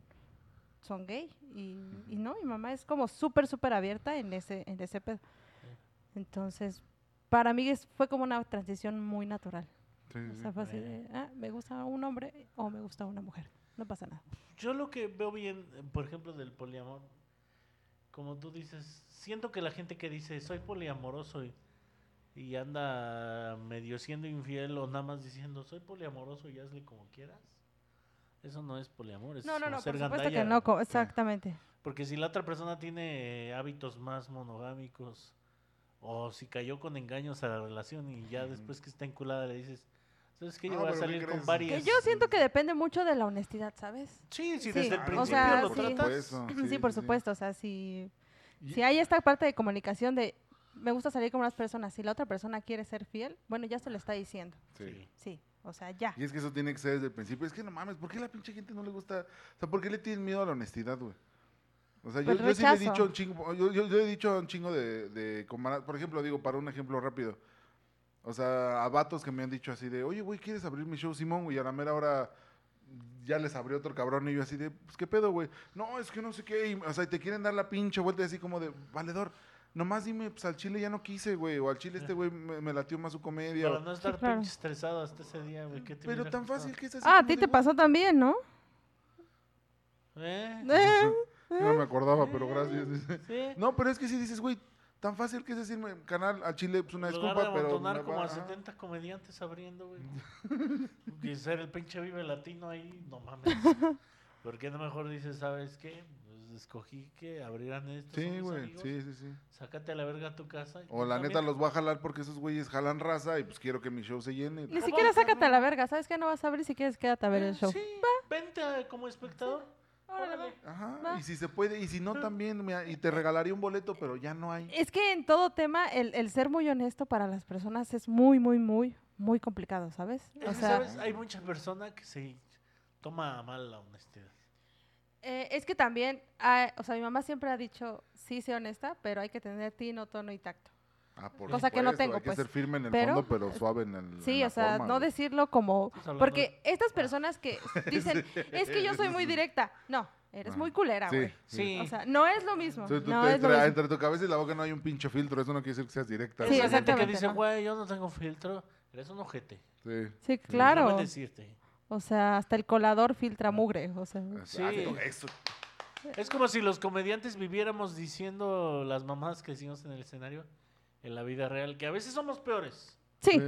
son gay. Y, y no, mi mamá es como súper, súper abierta en ese, en ese pedo. Entonces, para mí es- fue como una transición muy natural. Sí, O sea, fue así de, ah, me gusta un hombre o me gusta una mujer. No pasa nada. Yo lo que veo bien, por ejemplo, del poliamor, como tú dices, siento que la gente que dice soy poliamoroso y, y anda medio siendo infiel o nada más diciendo soy poliamoroso y hazle como quieras, eso no es poliamor, es No, no, no, hacer por supuesto gandalla. que no, co- exactamente. Porque si la otra persona tiene hábitos más monogámicos o si cayó con engaños a la relación y ya después que está enculada le dices, ¿sabes qué? Yo No, voy a pero ¿qué salir con crees? varias. Que yo siento que depende mucho de la honestidad, ¿sabes? Sí, sí, Sí, desde el o principio sea, lo sí. tratas. Por eso, Sí, sí, por supuesto, o sea, si, Y- si hay esta parte de comunicación de me gusta salir con unas personas, si la otra persona quiere ser fiel, bueno, ya se lo está diciendo. sí. Sí. O sea, ya. Y es que eso tiene que ser desde el principio. Es que no mames, ¿por qué a la pinche gente no le gusta? O sea, ¿por qué le tienen miedo a la honestidad, güey? O sea, yo, Pues yo sí le he dicho un chingo, yo, yo- yo he dicho un chingo de, de por ejemplo, digo, para un ejemplo rápido. O sea, a vatos que me han dicho así de, oye, güey, ¿quieres abrir mi show, Simón? güey? Y a la mera hora ya les abrió otro cabrón y yo así de, pues, ¿qué pedo, güey? No, es que no sé qué. y, o sea, y te quieren dar la pinche vuelta así como de, valedor, nomás dime, pues al chile ya no quise, güey. O al chile este güey me, me latió más su comedia. Para o- no estar claro. pinche estresado hasta ese día, güey. ¿qué te pero tan fácil que es así. Ah, a ti te güey, pasó también, ¿no? ¿Eh? Eh, No me acordaba, pero gracias. Sí. No, pero es que si dices, güey, tan fácil que es decirme, canal, al chile, pues una disculpa, de pero. me como va- a ajá. 70 comediantes abriendo, güey. y ser el pinche vive latino ahí, no mames. ¿Por qué no mejor dices, sabes qué? Escogí que abrieran estos. son Sí, güey, sí, sí, sí. Sácate a la verga a tu casa. y O la neta los voy a jalar porque esos güeyes jalan raza y pues quiero que mi show se llene. Ni ¿Cómo siquiera sácate a la verga, ¿sabes qué? No vas a abrir si quieres quédate a ver el Eh, show. Sí, vente a- como espectador. Órale. Ajá, Va. y si se puede, y si no también, mira, y te regalaría un boleto, pero ya no hay. Es que en todo tema, el, el ser muy honesto para las personas es muy, muy, muy, muy complicado, ¿sabes? Es O sea, ¿sabes? Hay mucha persona que se toma mal la honestidad. Eh, es que también, ah, o sea, mi mamá siempre ha dicho, sí, sé honesta, pero hay que tener tino, tono y tacto. Ah, por Cosa que no tengo, Hay que pues. ser firme en el Pero- fondo, pero suave en el. en Sí, la o sea, forma, no decirlo como... Porque estas personas que dicen, es que yo soy muy directa. No, eres muy culera, Sí, güey. Sí. O sea, no es lo mismo. Tú no es lo entre, mismo. entre tu cabeza y la boca no hay un pinche filtro, eso no quiere decir que seas directa. Sí, gente que dice, ¿no? güey, yo no tengo filtro, eres un ojete. Sí. Sí, claro. decirte. O sea, hasta el colador filtra mugre. O sea, Sí. Ah. Es como si los comediantes viviéramos diciendo las mamás que decimos en el escenario en la vida real, que a veces somos peores, sí,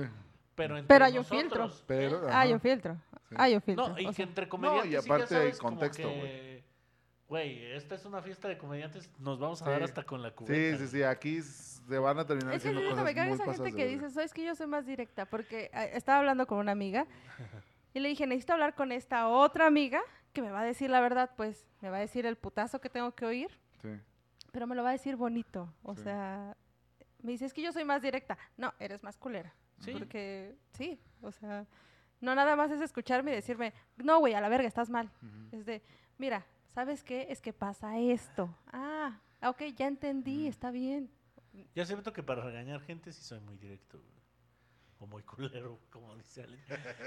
pero entre Pero hay un filtro. nosotros, Pero, ¿eh? ajá. hay un filtro. Sí. Hay un filtro. No, y o que sea, entre comediantes sí que aparte hay sabes como contexto, que güey. güey, esta es una fiesta de comediantes, nos vamos a dar Sí. hasta con la Sí, cubeta. sí, sí, aquí se van a terminar Es que haciendo sí, cosas me caga esa gente que dice, es que yo soy más directa, porque eh, estaba hablando con una amiga y le dije, necesito hablar con esta otra amiga que me va a decir la verdad, pues me va a decir el putazo que tengo que oír, Sí. pero me lo va a decir bonito. O Sí. sea, me dice, es que yo soy más directa. No, eres más culera. Sí. Porque, sí, o sea, no nada más es escucharme y decirme, no, güey, a la verga, estás mal. Es de, mira, ¿sabes qué? Es que pasa esto. Ah, ok, ya entendí, está bien. Yo acepto que para regañar gente sí soy muy directo, güey. O muy culero, como dice Ale.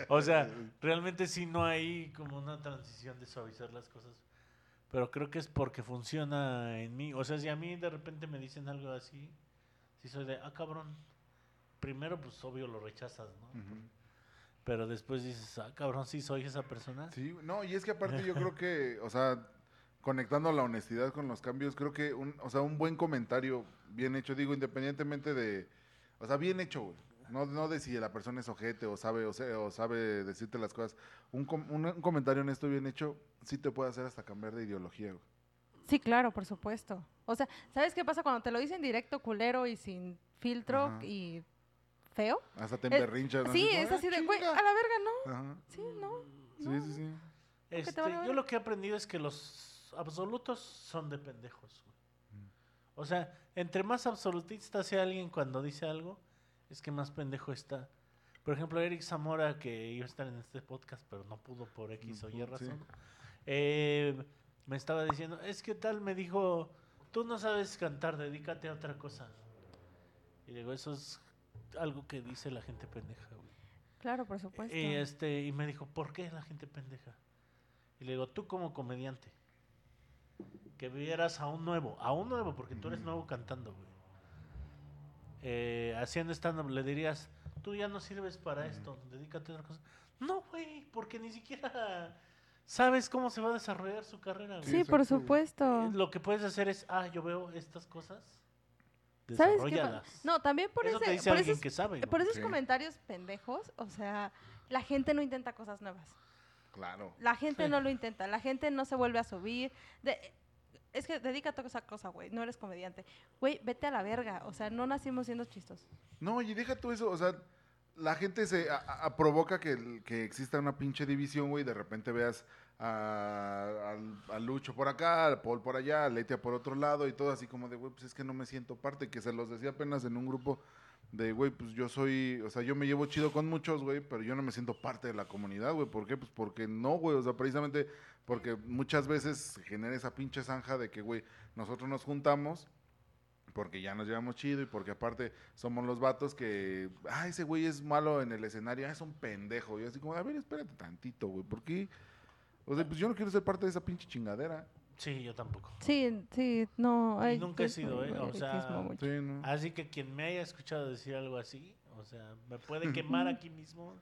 O sea, realmente sí no hay como una transición de suavizar las cosas. Pero creo que es porque funciona en mí. O sea, si a mí de repente me dicen algo así, sí soy de, ah, cabrón. Primero, pues obvio lo rechazas, ¿no? Pero después dices, ah, cabrón, sí soy esa persona. Sí, no, y es que aparte yo creo que, o sea, conectando la honestidad con los cambios, creo que, un, o sea, un buen comentario bien hecho, digo, independientemente de, o sea, bien hecho, güey. No, no de si la persona es ojete o sabe, o, sea, o sabe decirte las cosas. Un, com- un, un comentario honesto bien hecho sí te puede hacer hasta cambiar de ideología, güey. Sí, claro, por supuesto. O sea, ¿sabes qué pasa cuando te lo dicen directo, culero y sin filtro Ajá. y feo? Hasta te emberrinchas. ¿no? Sí, es "Ah, así de, güey, chinga". a la verga, ¿no? Ajá. Sí, no. Sí, no. sí, sí. Este, yo lo que he aprendido es que los absolutos son de pendejos. güey. Mm. O sea, entre más absolutista sea alguien cuando dice algo, es que más pendejo está. Por ejemplo, Eric Zamora, que iba a estar en este podcast, pero no pudo por X o Y sí. razón, eh, me estaba diciendo, es que tal, me dijo, tú no sabes cantar, dedícate a otra cosa. Y digo, eso es algo que dice la gente pendeja, güey. Claro, por supuesto. Y, este, y me dijo, ¿por qué la gente pendeja? Y le digo, tú como comediante, que vieras a un nuevo, a un nuevo, porque tú eres nuevo cantando, güey. Eh, haciendo stand-up, le dirías, tú ya no sirves para esto, dedícate a otra cosa. No, güey, porque ni siquiera sabes cómo se va a desarrollar su carrera, güey. sí, por supuesto. Eh, Lo que puedes hacer es, ah, yo veo estas cosas, ¿Sabes qué? No, también por, Eso te ese, dice por alguien esos, que sabe. por esos Sí. comentarios pendejos, o sea, la gente no intenta cosas nuevas. Claro. La gente Sí. no lo intenta, la gente no se vuelve a subir. De- es que dedícate a esa cosa, güey, no eres comediante. Güey, vete a la verga, o sea, no nacimos siendo chistosos. No, y deja tú eso, o sea, la gente se a- a- provoca que, que exista una pinche división, güey, de repente veas a, a Lucho por acá, al Paul por allá, a Letia por otro lado y todo así como de, güey, pues es que no me siento parte, que se los decía apenas en un grupo de, güey, pues yo soy, o sea, yo me llevo chido con muchos, güey, pero yo no me siento parte de la comunidad, güey, ¿por qué? Pues porque no, güey, o sea, precisamente porque muchas veces se genera esa pinche zanja de que, güey, nosotros nos juntamos porque ya nos llevamos chido y porque aparte somos los vatos que, ah, ese güey es malo en el escenario, ah, es un pendejo. Y así como, a ver, espérate tantito, güey, ¿por qué? O sea, pues yo no quiero ser parte de esa pinche chingadera. Sí, yo tampoco. Sí, sí, no. Nunca he sido, ¿eh? O sea. Sí, ¿no? Así que quien me haya escuchado decir algo así, o sea, me puede quemar aquí mismo.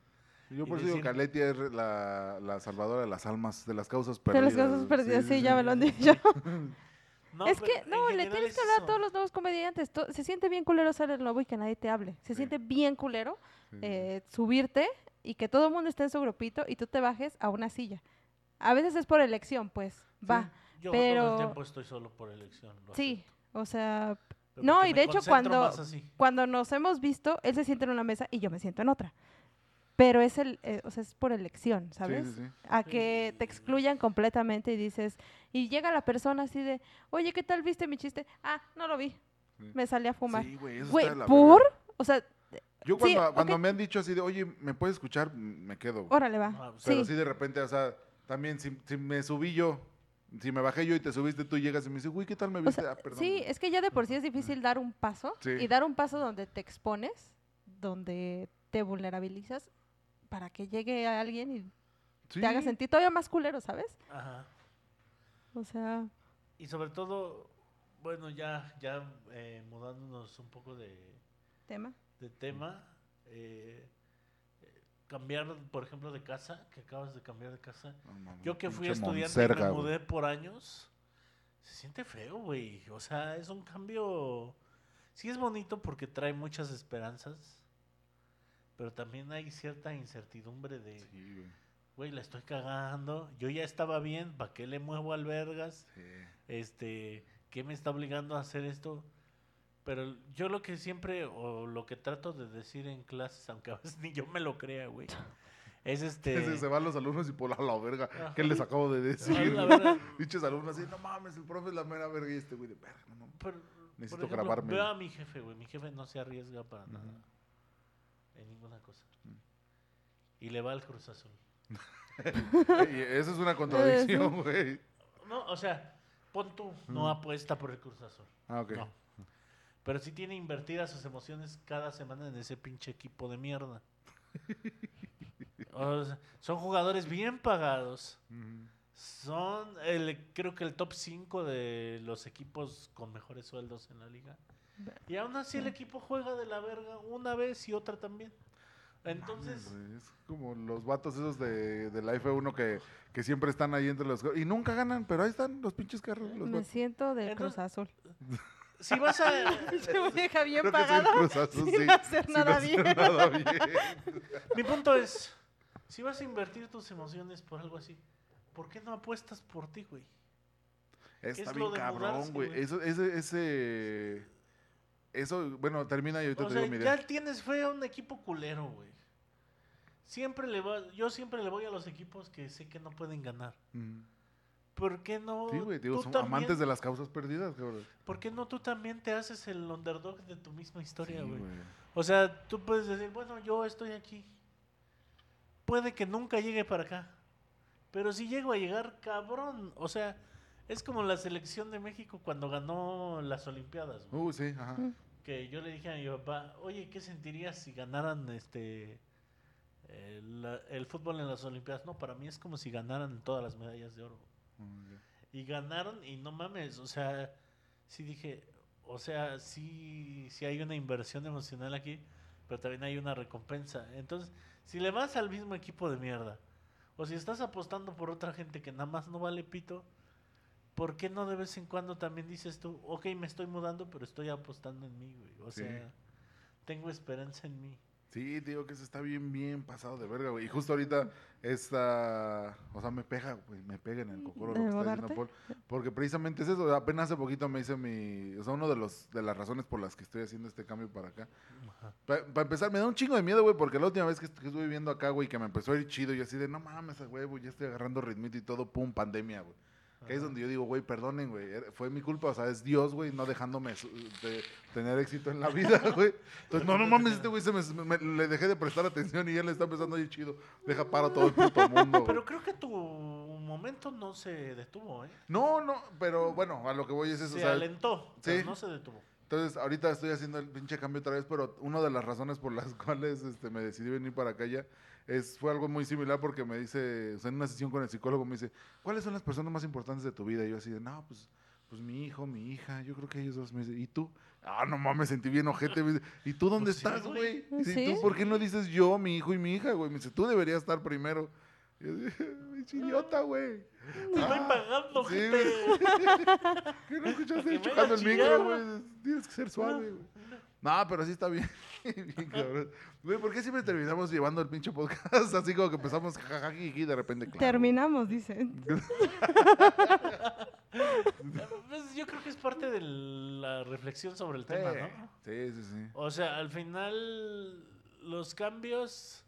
Yo por eso digo decir- que Aletia es la, la salvadora de las almas, de las causas De perdidas. las cosas perdidas, sí, sí, ya sí. me lo han dicho. No, es que, no, le tienes es que hablar a todos los nuevos comediantes. To- se siente bien culero ser el nuevo y que nadie te hable. Se Sí. siente bien culero eh, subirte y que todo el mundo esté en su grupito y tú te bajes a una silla. A veces es por elección, pues, va. Yo todo pero- el tiempo estoy solo por elección. lo Sí, acepto. o sea, Pero no, y de hecho cuando- cuando nos hemos visto, él se siente en una mesa y yo me siento en otra. Pero es el, eh, o sea, es por elección, ¿sabes? Sí, sí, sí. A que te excluyan completamente y dices, y llega la persona así de, oye, ¿qué tal viste mi chiste? Ah, no lo vi, Sí. me salí a fumar. Sí, güey, eso Güey, está de la ¿por? verga. O sea, Yo Sí, cuando, cuando ok. me han dicho así de, oye, ¿me puedes escuchar? Me quedo. güey. órale va. Ah, pues, Pero sí. sí de repente, o sea, también si, si me subí yo, si me bajé yo y te subiste tú, llegas y me dices, güey, ¿qué tal me O viste? sea, ah, perdón. sí, güey". es que ya de por sí es difícil dar un paso Sí. y dar un paso donde te expones, donde te vulnerabilizas para que llegue a alguien y Sí. te haga sentir todavía más culero, ¿sabes? Ajá. O sea, Y sobre todo, bueno, ya, ya eh, mudándonos un poco de, tema. de tema, eh, eh, cambiar, por ejemplo, de casa, que acabas de cambiar de casa. No, Yo que fui estudiante monserga, y me mudé por años, se siente feo, güey. O sea, es un cambio. Sí es bonito porque trae muchas esperanzas, pero también hay cierta incertidumbre de, Sí, güey. güey, la estoy cagando. Yo ya estaba bien, ¿para qué le muevo al vergas? Sí. Este, ¿qué me está obligando a hacer esto? Pero yo lo que siempre, o lo que trato de decir en clases, aunque a veces ni yo me lo crea, güey, es este... Se van los alumnos y por la, la verga. Ajá. ¿Qué les acabo de decir? Dichos alumnos así, no mames, el profe es la mera verga y este güey de verga. No, mames". por- por Necesito ejemplo, grabarme. Veo a mi jefe, güey. Mi jefe no se arriesga para nada. En ninguna cosa. Mm. Y le va al Cruz Azul. Y eso es una contradicción, güey. No, o sea, pon tú, no apuesta por el Cruz Azul. Ah, ok. No. Pero sí tiene invertidas sus emociones cada semana en ese pinche equipo de mierda. O sea, son jugadores bien pagados. Son, el, creo que el top 5 de los equipos con mejores sueldos en la liga. Y aún así el equipo juega de la verga una vez y otra también. Entonces, Mames, es como los vatos esos de, de la F1 que, que siempre están ahí entre los... Y nunca ganan, pero ahí están los pinches carros. Los Me vatos. siento de Entonces- Cruz Azul. si vas a... Pinche vieja bien Creo. Cruz Azul, sin sí, hacer sin nada hacer bien. nada bien. Mi punto es, si vas a invertir tus emociones por algo así, ¿por qué no apuestas por ti, güey? Está es bien lo de cabrón, güey. güey? Eso, ese, ese... Eso, bueno, termina y ahorita O te sea, digo mi idea. ya tienes fe a un equipo culero, güey. Siempre le va, yo siempre le voy a los equipos que sé que no pueden ganar. Ujú. ¿Por qué no? Sí, güey, digo, tú son también- amantes de las causas perdidas, cabrón. ¿Por qué no tú también te haces el underdog de tu misma historia, Sí, güey? güey. o sea, tú puedes decir, bueno, yo estoy aquí. Puede que nunca llegue para acá. Pero si llego a llegar, cabrón. O sea, es como la selección de México cuando ganó las Olimpiadas. güey. Uh, sí, ajá. Mm. que yo le dije a mi papá, oye, ¿qué sentirías si ganaran este el, el fútbol en las Olimpiadas? No, para mí es como si ganaran todas las medallas de oro. Mm, ya. Y ganaron y no mames, o sea, sí dije, o sea, sí, sí hay una inversión emocional aquí, pero también hay una recompensa. Entonces, si le vas al mismo equipo de mierda, o si estás apostando por otra gente que nada más no vale pito, ¿por qué no de vez en cuando también dices tú, ok, me estoy mudando, pero estoy apostando en mí, güey? O Sí. sea, tengo esperanza en mí. Sí, te digo que se está bien, bien pasado de verga, güey. Y justo ahorita esta, o sea, me pega, güey, me pega en el cocoro lo ¿De que está diciendo? Paul. Porque precisamente es eso, apenas hace poquito me hice mi, o sea, uno de los, de las razones por las que estoy haciendo este cambio para acá. Para empezar, me da un chingo de miedo, güey, porque la última vez que, est- que estuve viviendo acá, güey, que me empezó a ir chido y así de, no mames, güey, ya estoy agarrando ritmito y todo, pum, pandemia, güey. Que ahí es donde yo digo, güey, perdonen, güey, era- fue mi culpa, o sea, es Dios, güey, no dejándome de tener éxito en la vida, güey. Entonces, no, no mames, este güey se me, me- le dejé de prestar atención y ya le está empezando a ir chido. Deja para todo el puto mundo. Pero creo que tu momento no se detuvo, ¿eh? No, no, pero bueno, a lo que voy es eso, Se o sea, alentó, pero sí. no se detuvo. Entonces, ahorita estoy haciendo el pinche cambio otra vez, pero una de las razones por las cuales este, me decidí venir para acá ya es, fue algo muy similar porque me dice, o sea, en una sesión con el psicólogo me dice, ¿cuáles son las personas más importantes de tu vida? Y yo así de, no, pues, pues mi hijo, mi hija, yo creo que ellos dos. Me dice, ¿y tú? Ah, no mames, sentí bien ojete. Me dice, ¿y tú dónde Pues estás, güey. ¿Y Sí. tú por qué no dices yo, mi hijo y mi hija, güey? Me dice, tú deberías estar primero. Y yo dije, idiota, güey. Te estoy Ah, pagando, sí, gente. ¿Qué no escuchaste Que chocando el micro, güey? Tienes que ser suave, güey. No, pero sí está bien. bien cabrón. Güey, ¿por qué siempre terminamos llevando el pinche podcast así como que empezamos jajajiji y de repente claro, Terminamos, dicen. Pues yo creo que es parte de la reflexión sobre el Sí, tema, ¿no? sí, sí, sí. O sea, al final los cambios,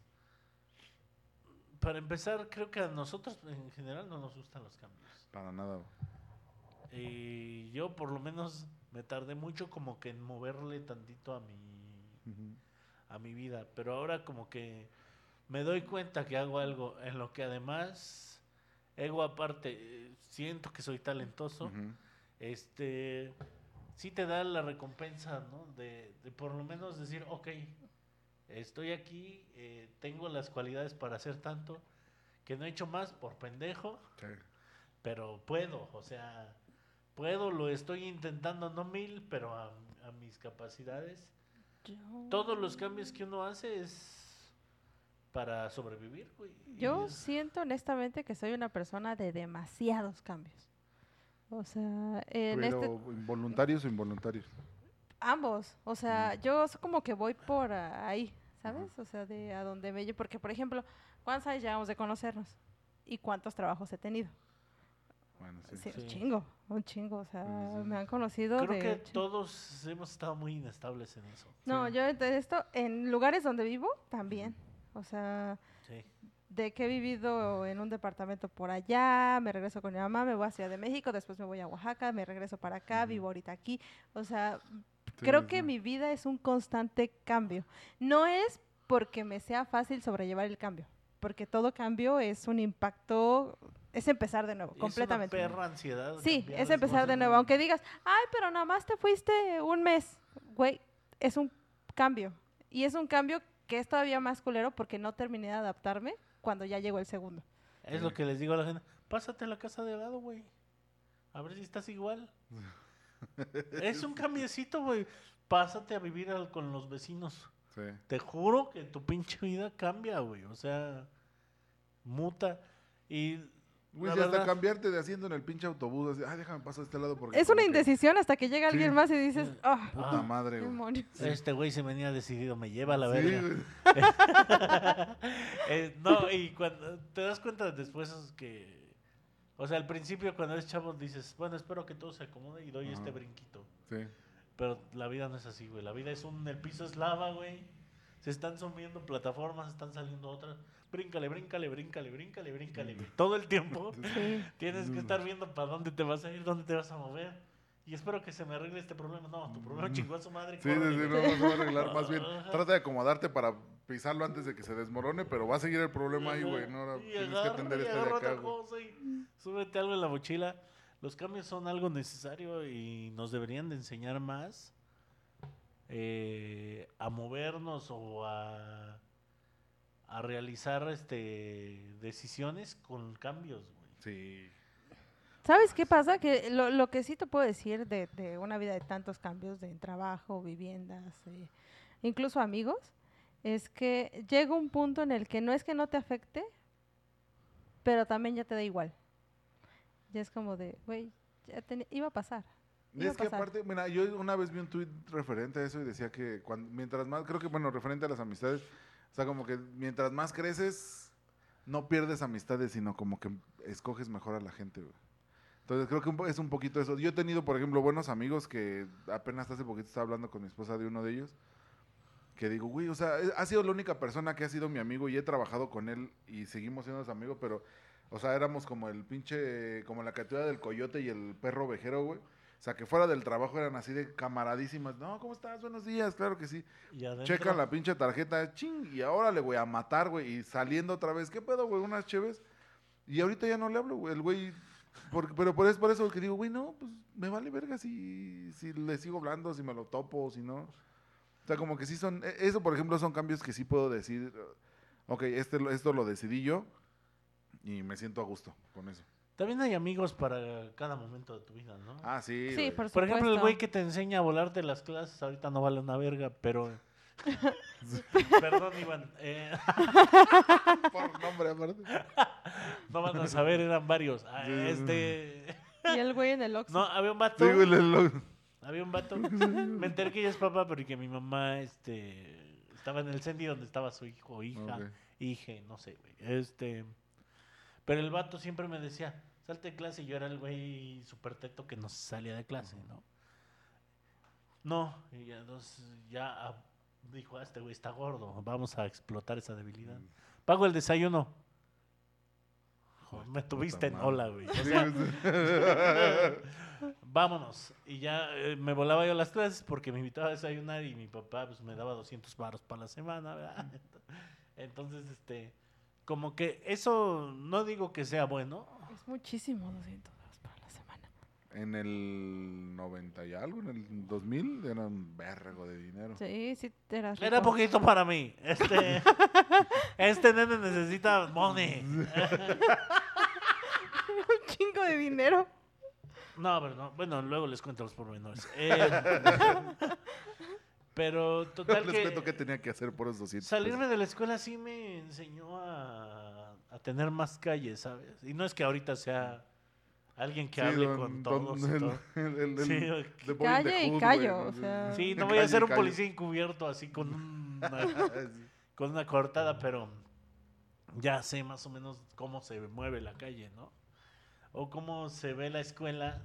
para empezar, creo que a nosotros en general no nos gustan los cambios. Para nada. güey. Y yo por lo menos me tardé mucho como que en moverle tantito a mi, a mi vida. Pero ahora como que me doy cuenta que hago algo en lo que además, ego aparte, siento que soy talentoso. Este sí te da la recompensa, ¿no? De, de por lo menos decir, ok, estoy aquí, eh, tengo las cualidades para hacer tanto, que no he hecho más por pendejo, Sí. pero puedo, o sea, puedo, lo estoy intentando, no mil, pero a, a mis capacidades. Todos los cambios que uno hace es para sobrevivir, güey. Yo es- siento honestamente que soy una persona de demasiados cambios. O sea, en Pero este, involuntarios o involuntarios. ambos. O sea, yo es como que voy por ahí, ¿sabes? O sea, de a dónde me Porque, por ejemplo, ¿cuántos años llevamos de conocernos? ¿Y cuántos trabajos he tenido? Bueno, sí. Sí, Sí. un chingo, un chingo. O sea, Sí, sí. me han conocido Creo de... que todos hemos estado muy inestables en eso. No, Sí. yo de esto, en lugares donde vivo, también. O sea, Sí. de que he vivido en un departamento por allá, me regreso con mi mamá, me voy a Ciudad de México, después me voy a Oaxaca, me regreso para acá, vivo ahorita aquí. O sea, Sí, creo sí, que mi vida es un constante cambio. No es porque me sea fácil sobrellevar el cambio, porque todo cambio es un impacto, es empezar de nuevo, Es completamente. una perra ansiedad. Sí, es empezar de nuevo. Aunque digas, ay, pero nada más te fuiste un mes. Güey, es un cambio. Y es un cambio que es todavía más culero porque no terminé de adaptarme cuando ya llegó el segundo. Es lo que les digo a la gente. Pásate a la casa de al lado, güey. A ver si estás igual. es un cambiecito, güey. Pásate a vivir al- con los vecinos. Sí. Te juro que tu pinche vida cambia, güey. O sea, muta. Y Güey, si hasta verdad- cambiarte de asiento en el pinche autobús, así, ay, déjame pasar a este lado porque... Es una que, indecisión hasta que llega alguien Sí. más y dices, ah, Puta Ah, madre, güey. este güey se venía decidido, me lleva a la Sí, verga. güey. Eh, no, y cuando te das cuenta después es que... O sea, al principio cuando eres chavo dices, bueno, espero que todo se acomode y doy Ajá. este brinquito. Sí. Pero la vida no es así, güey. La vida es un... El piso es lava, güey. Se están subiendo plataformas, están saliendo otras. Bríncale, bríncale, bríncale, bríncale, bríncale, güey. Todo el tiempo Sí. tienes que estar viendo para dónde te vas a ir, dónde te vas a mover. Y espero que se me arregle este problema. No, tu problema chingó a su madre. Sí, sí, sí, no, no se va a arreglar. Más bien, trata de acomodarte para pisarlo antes de que se desmorone, pero va a seguir el problema ahí, güey. No, ahora tienes que atender y este de acá, y súbete algo en la mochila. Los cambios son algo necesario y nos deberían de enseñar más eh, a movernos o a, a realizar este decisiones con cambios, güey. Sí. ¿Sabes qué pasa? Que lo, lo que sí te puedo decir de, de una vida de tantos cambios de trabajo, viviendas, eh, incluso amigos, es que llega un punto en el que no es que no te afecte, pero también ya te da igual. Ya es como de, güey, ya iba a pasar. Es que aparte, mira, yo una vez vi un tuit referente a eso y decía que cuando, mientras más, creo que bueno, referente a las amistades, o sea, como que mientras más creces, no pierdes amistades, sino como que escoges mejor a la gente, güey. Entonces creo que es un poquito eso. Yo he tenido, por ejemplo, buenos amigos que apenas hace poquito estaba hablando con mi esposa de uno de ellos, que digo, güey, o sea, eh, ha sido la única persona que ha sido mi amigo y he trabajado con él y seguimos siendo sus amigos, pero, o sea, éramos como el pinche, como la criatura del coyote y el perro ovejero, güey. O sea, que fuera del trabajo eran así de camaradísimas. No, ¿cómo estás? Buenos días, claro que sí. Y Checan la pinche tarjeta, ching, y ahora le voy a matar, güey. Y saliendo otra vez, ¿qué pedo, güey? Unas cheves. Y ahorita ya no le hablo, güey. El güey. por- pero por eso, por eso que digo, güey, no, pues me vale verga si, si le sigo hablando, si me lo topo, si no. O sea, como que sí son. e- Eso, por ejemplo, son cambios que sí puedo decir. Ok, este, esto lo decidí yo. Y me siento a gusto con eso. También hay amigos para cada momento de tu vida, ¿no? Ah, sí. Sí, güey. por Por ejemplo, el supuesto. güey que te enseña a volar de las clases ahorita no vale una verga, pero... Perdón, Iván. eh, Por nombre, aparte. no van a saber, eran varios. Ah, Sí. Este... Y el güey en el Oxxo. No, había un vato... Sí, güey, Había un vato. Me enteré que ella es papá, pero que mi mamá este, estaba en el Cendi donde estaba su hijo o hija. Ok. Hije, no sé, güey. Este, pero el vato siempre me decía, salte de clase. Y yo era el güey súper tecto que no salía de clase, ¿no? No, y entonces ya ah, dijo, ah, este güey está gordo, vamos a explotar esa debilidad. Pago el desayuno. Joder, me tuviste en ola, güey. O sea, vámonos. Y ya eh, me volaba yo las clases porque me invitaba a desayunar y mi papá pues, me daba 200 baros para la semana, ¿verdad? Entonces, este, como que eso no digo que sea bueno. Es muchísimo, 200 dólares para la semana. En el 90 y algo, en el 2000, era un vergo de dinero. Sí, sí, eras Era rico. poquito para mí. Este, este nene necesita money. un chingo de dinero. No, pero no. Bueno, luego les cuento los pormenores. Eh, pero total Les que... cuento qué tenía que hacer por esos 200 Salirme de la escuela sí me enseñó a, a tener más calles, ¿sabes? Y no es que ahorita sea alguien que Sí, hable don- con don- todos. y el- todo. el- el- Sí, el- the Calle y callo, o sea. Sí, no voy a y ser un policía encubierto así con un... Sí. con una cortada, pero ya sé más o menos cómo se mueve la calle, ¿no? O cómo se ve la escuela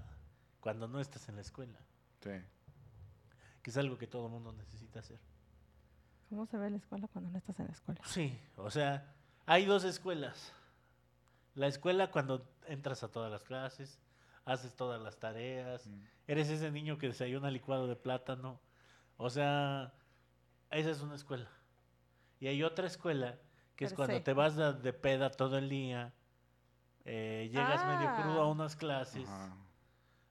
cuando no estás en la escuela, Sí. que es algo que todo mundo necesita hacer. ¿Cómo se ve la escuela cuando no estás en la escuela? Sí, o sea, hay dos escuelas. La escuela cuando entras a todas las clases, haces todas las tareas, Mm. eres ese niño que desayuna licuado de plátano. O sea, esa es una escuela. Y hay otra escuela que es cuando se. te vas de, de peda todo el día, eh, llegas medio crudo a Ah. unas clases, Ajá.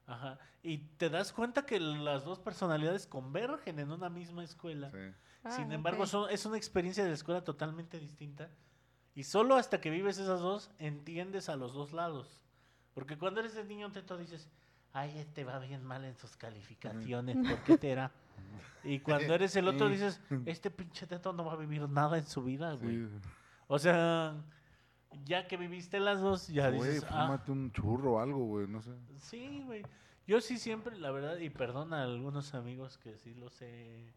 ajá, y te das cuenta que las dos personalidades convergen en una misma escuela. Sí. Sin Ah, embargo, son- es una experiencia de la escuela totalmente distinta. Y solo hasta que vives esas dos, entiendes a los dos lados. Porque cuando eres de niño teto dices, ay, este va bien mal en sus calificaciones, ¿por qué será? Y cuando eres el otro dices, este pinche teto no va a vivir nada en su vida, güey. Sí. O sea, ya que viviste las dos, ya Güey, dices, ah, fúmate un churro o algo, güey, no sé. Sí, güey. Yo sí siempre, la verdad, y perdona a algunos amigos que sí los he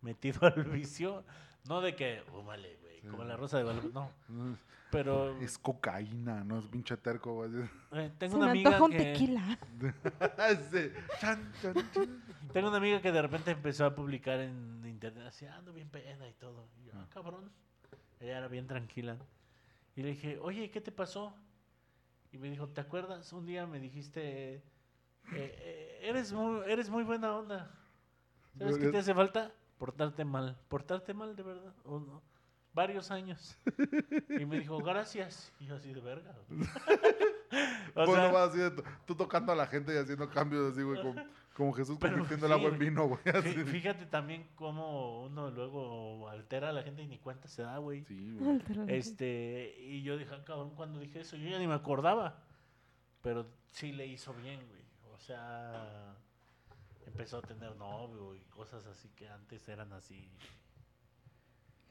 metido al vicio. No de que, Sí. Como la rosa de Guadalupe, no. Pero Es cocaína, no es pinche terco, güey. eh, tengo Se una me amiga antoja un que tequila. Sí. Chan, chan, chan. tengo una amiga que de repente empezó a publicar en internet así, ando bien peda y todo. Y yo, ah, cabrón. Ella era bien tranquila. Y le dije, oye, ¿qué te pasó? Y me dijo, ¿te acuerdas? Un día me dijiste, eh, eh, eres, muy, eres muy buena onda. ¿Sabes qué te hace falta? Portarte mal. Portarte mal, de verdad. o no? Varios años. Y me dijo, gracias. Y yo así de verga. o Pues sea, no vas así tú tocando a la gente y haciendo cambios así, güey, como, como Jesús convirtiendo el sí, agua en vino, güey. así. fíjate también cómo uno luego altera a la gente y ni cuenta se da, güey. Sí, güey. Este, y yo dije, ah, cabrón, cuando dije eso, yo ya ni me acordaba. Pero sí le hizo bien, güey. O sea, empezó a tener novio y cosas así que antes eran así.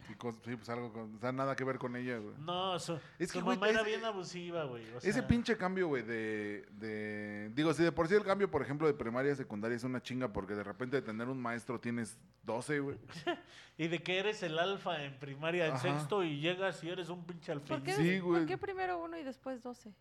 Sí, cos- sí, pues algo, con, o sea, nada que ver con ella, güey. No, su, Es su que, güey, mamá era ese- bien abusiva, güey. o Ese sea, pinche cambio, güey, de, de... Digo, si de por sí el cambio, por ejemplo, de primaria a secundaria es una chinga porque de repente de tener un maestro tienes 12, güey. Y de que eres el alfa en primaria, en Ajá. sexto, y llegas y eres un pinche ¿Por qué, alfeñiz. Sí, güey. ¿Por qué primero uno y después doce?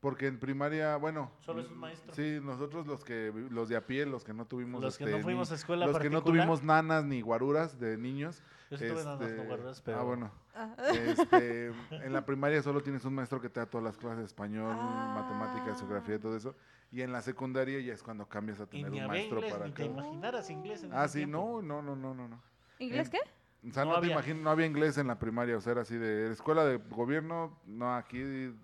Porque en primaria, bueno... Solo es un maestro. Sí, nosotros los que, los de a pie, los que no tuvimos... Los que este, no fuimos ni- a escuela Los que no tuvimos nanas ni guaruras de niños. Yo tuve nada más, no este, guardas, pero... Ah, bueno. Ah. Este, en la primaria solo tienes un maestro que te da todas las clases de español, Ah. matemáticas, geografía y todo eso. Y en la secundaria ya es cuando cambias a Y tener ni un maestro inglés, para ni te cada- imaginaras inglés en Ah, sí, tiempo. no, no, no, no, no, no. ¿Inglés qué? O sea, No no, te había. imagino, no había inglés en la primaria, o sea, era así de escuela de gobierno, no, aquí.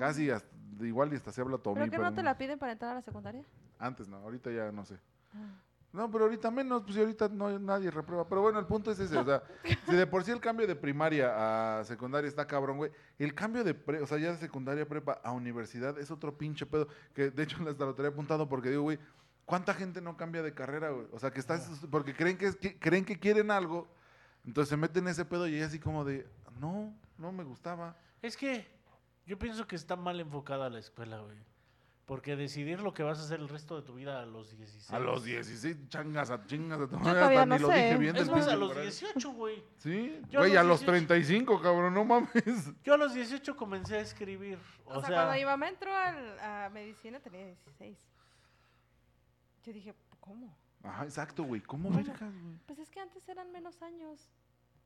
Casi hasta- igual y hasta se habla tomí, ¿Pero qué pero no te la piden para entrar a la secundaria? antes no, ahorita ya no sé. Ah. No, pero ahorita menos, pues ahorita no nadie reprueba. Pero bueno, el punto es ese, o sea, si de por sí el cambio de primaria a secundaria está cabrón, güey, el cambio de, pre- o sea, ya de secundaria prepa a universidad es otro pinche pedo, que de hecho hasta lo tenía apuntado porque digo, güey, ¿cuánta gente no cambia de carrera, güey? O sea, que estás, porque creen que, es- que- creen que quieren algo, entonces se meten en ese pedo y es así como de, no, no me gustaba. Es que yo pienso que está mal enfocada la escuela, güey. Porque decidir lo que vas a hacer el resto de tu vida a los 16. A los 16, changas a chingas a hasta no ni lo dije bien Es del más, a los horario. 18, güey. Sí, Yo a güey, los a los 18. 35, cabrón, no mames. Yo a los 18 comencé a escribir. O, O, sea, sea, cuando mi mamá entró a medicina tenía 16. Yo dije, ¿cómo? Ajá, exacto, güey. ¿Cómo ¿Cómo? vergas, güey? Pues es que antes eran menos años.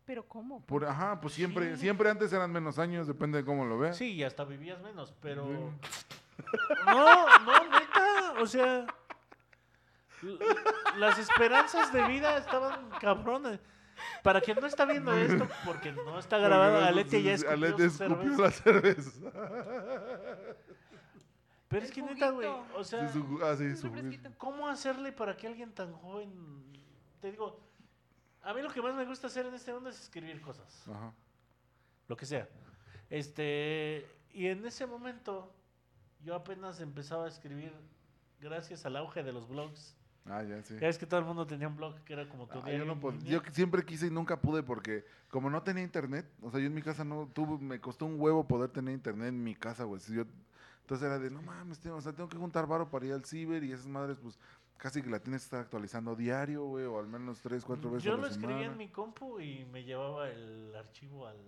¿Pero cómo? Por, ajá, pues siempre, Sí. siempre antes eran menos años, depende de cómo lo veas. sí, y hasta vivías menos, pero... No, no, neta, o sea... Las esperanzas de vida estaban cabronas. Para quien no está viendo esto, porque no está grabado, Alete ya escupió Alete su escupió cerveza. la cerveza. Pero es que neta, güey, o sea... Sí, su- ah, sí. ¿Cómo hacerle para que alguien tan joven... Te digo, a mí lo que más me gusta hacer en este mundo es escribir cosas. Ajá. Lo que sea. Este, y en ese momento yo apenas empezaba a escribir gracias al auge de los blogs. Ah, ya, sí. Ya ves que todo el mundo tenía un blog que era como tu Ah, yo, no siempre quise y nunca pude porque como no tenía internet, o sea, yo en mi casa no tuve, me costó un huevo poder tener internet en mi casa, güey. Si yo- entonces era de, no mames, tengo, o sea, tengo que juntar varo para ir al ciber y esas madres, pues casi que la tienes que estar actualizando diario, güey, o al menos tres, cuatro veces Yo a la lo escribía semana. en mi compu y me llevaba el archivo al...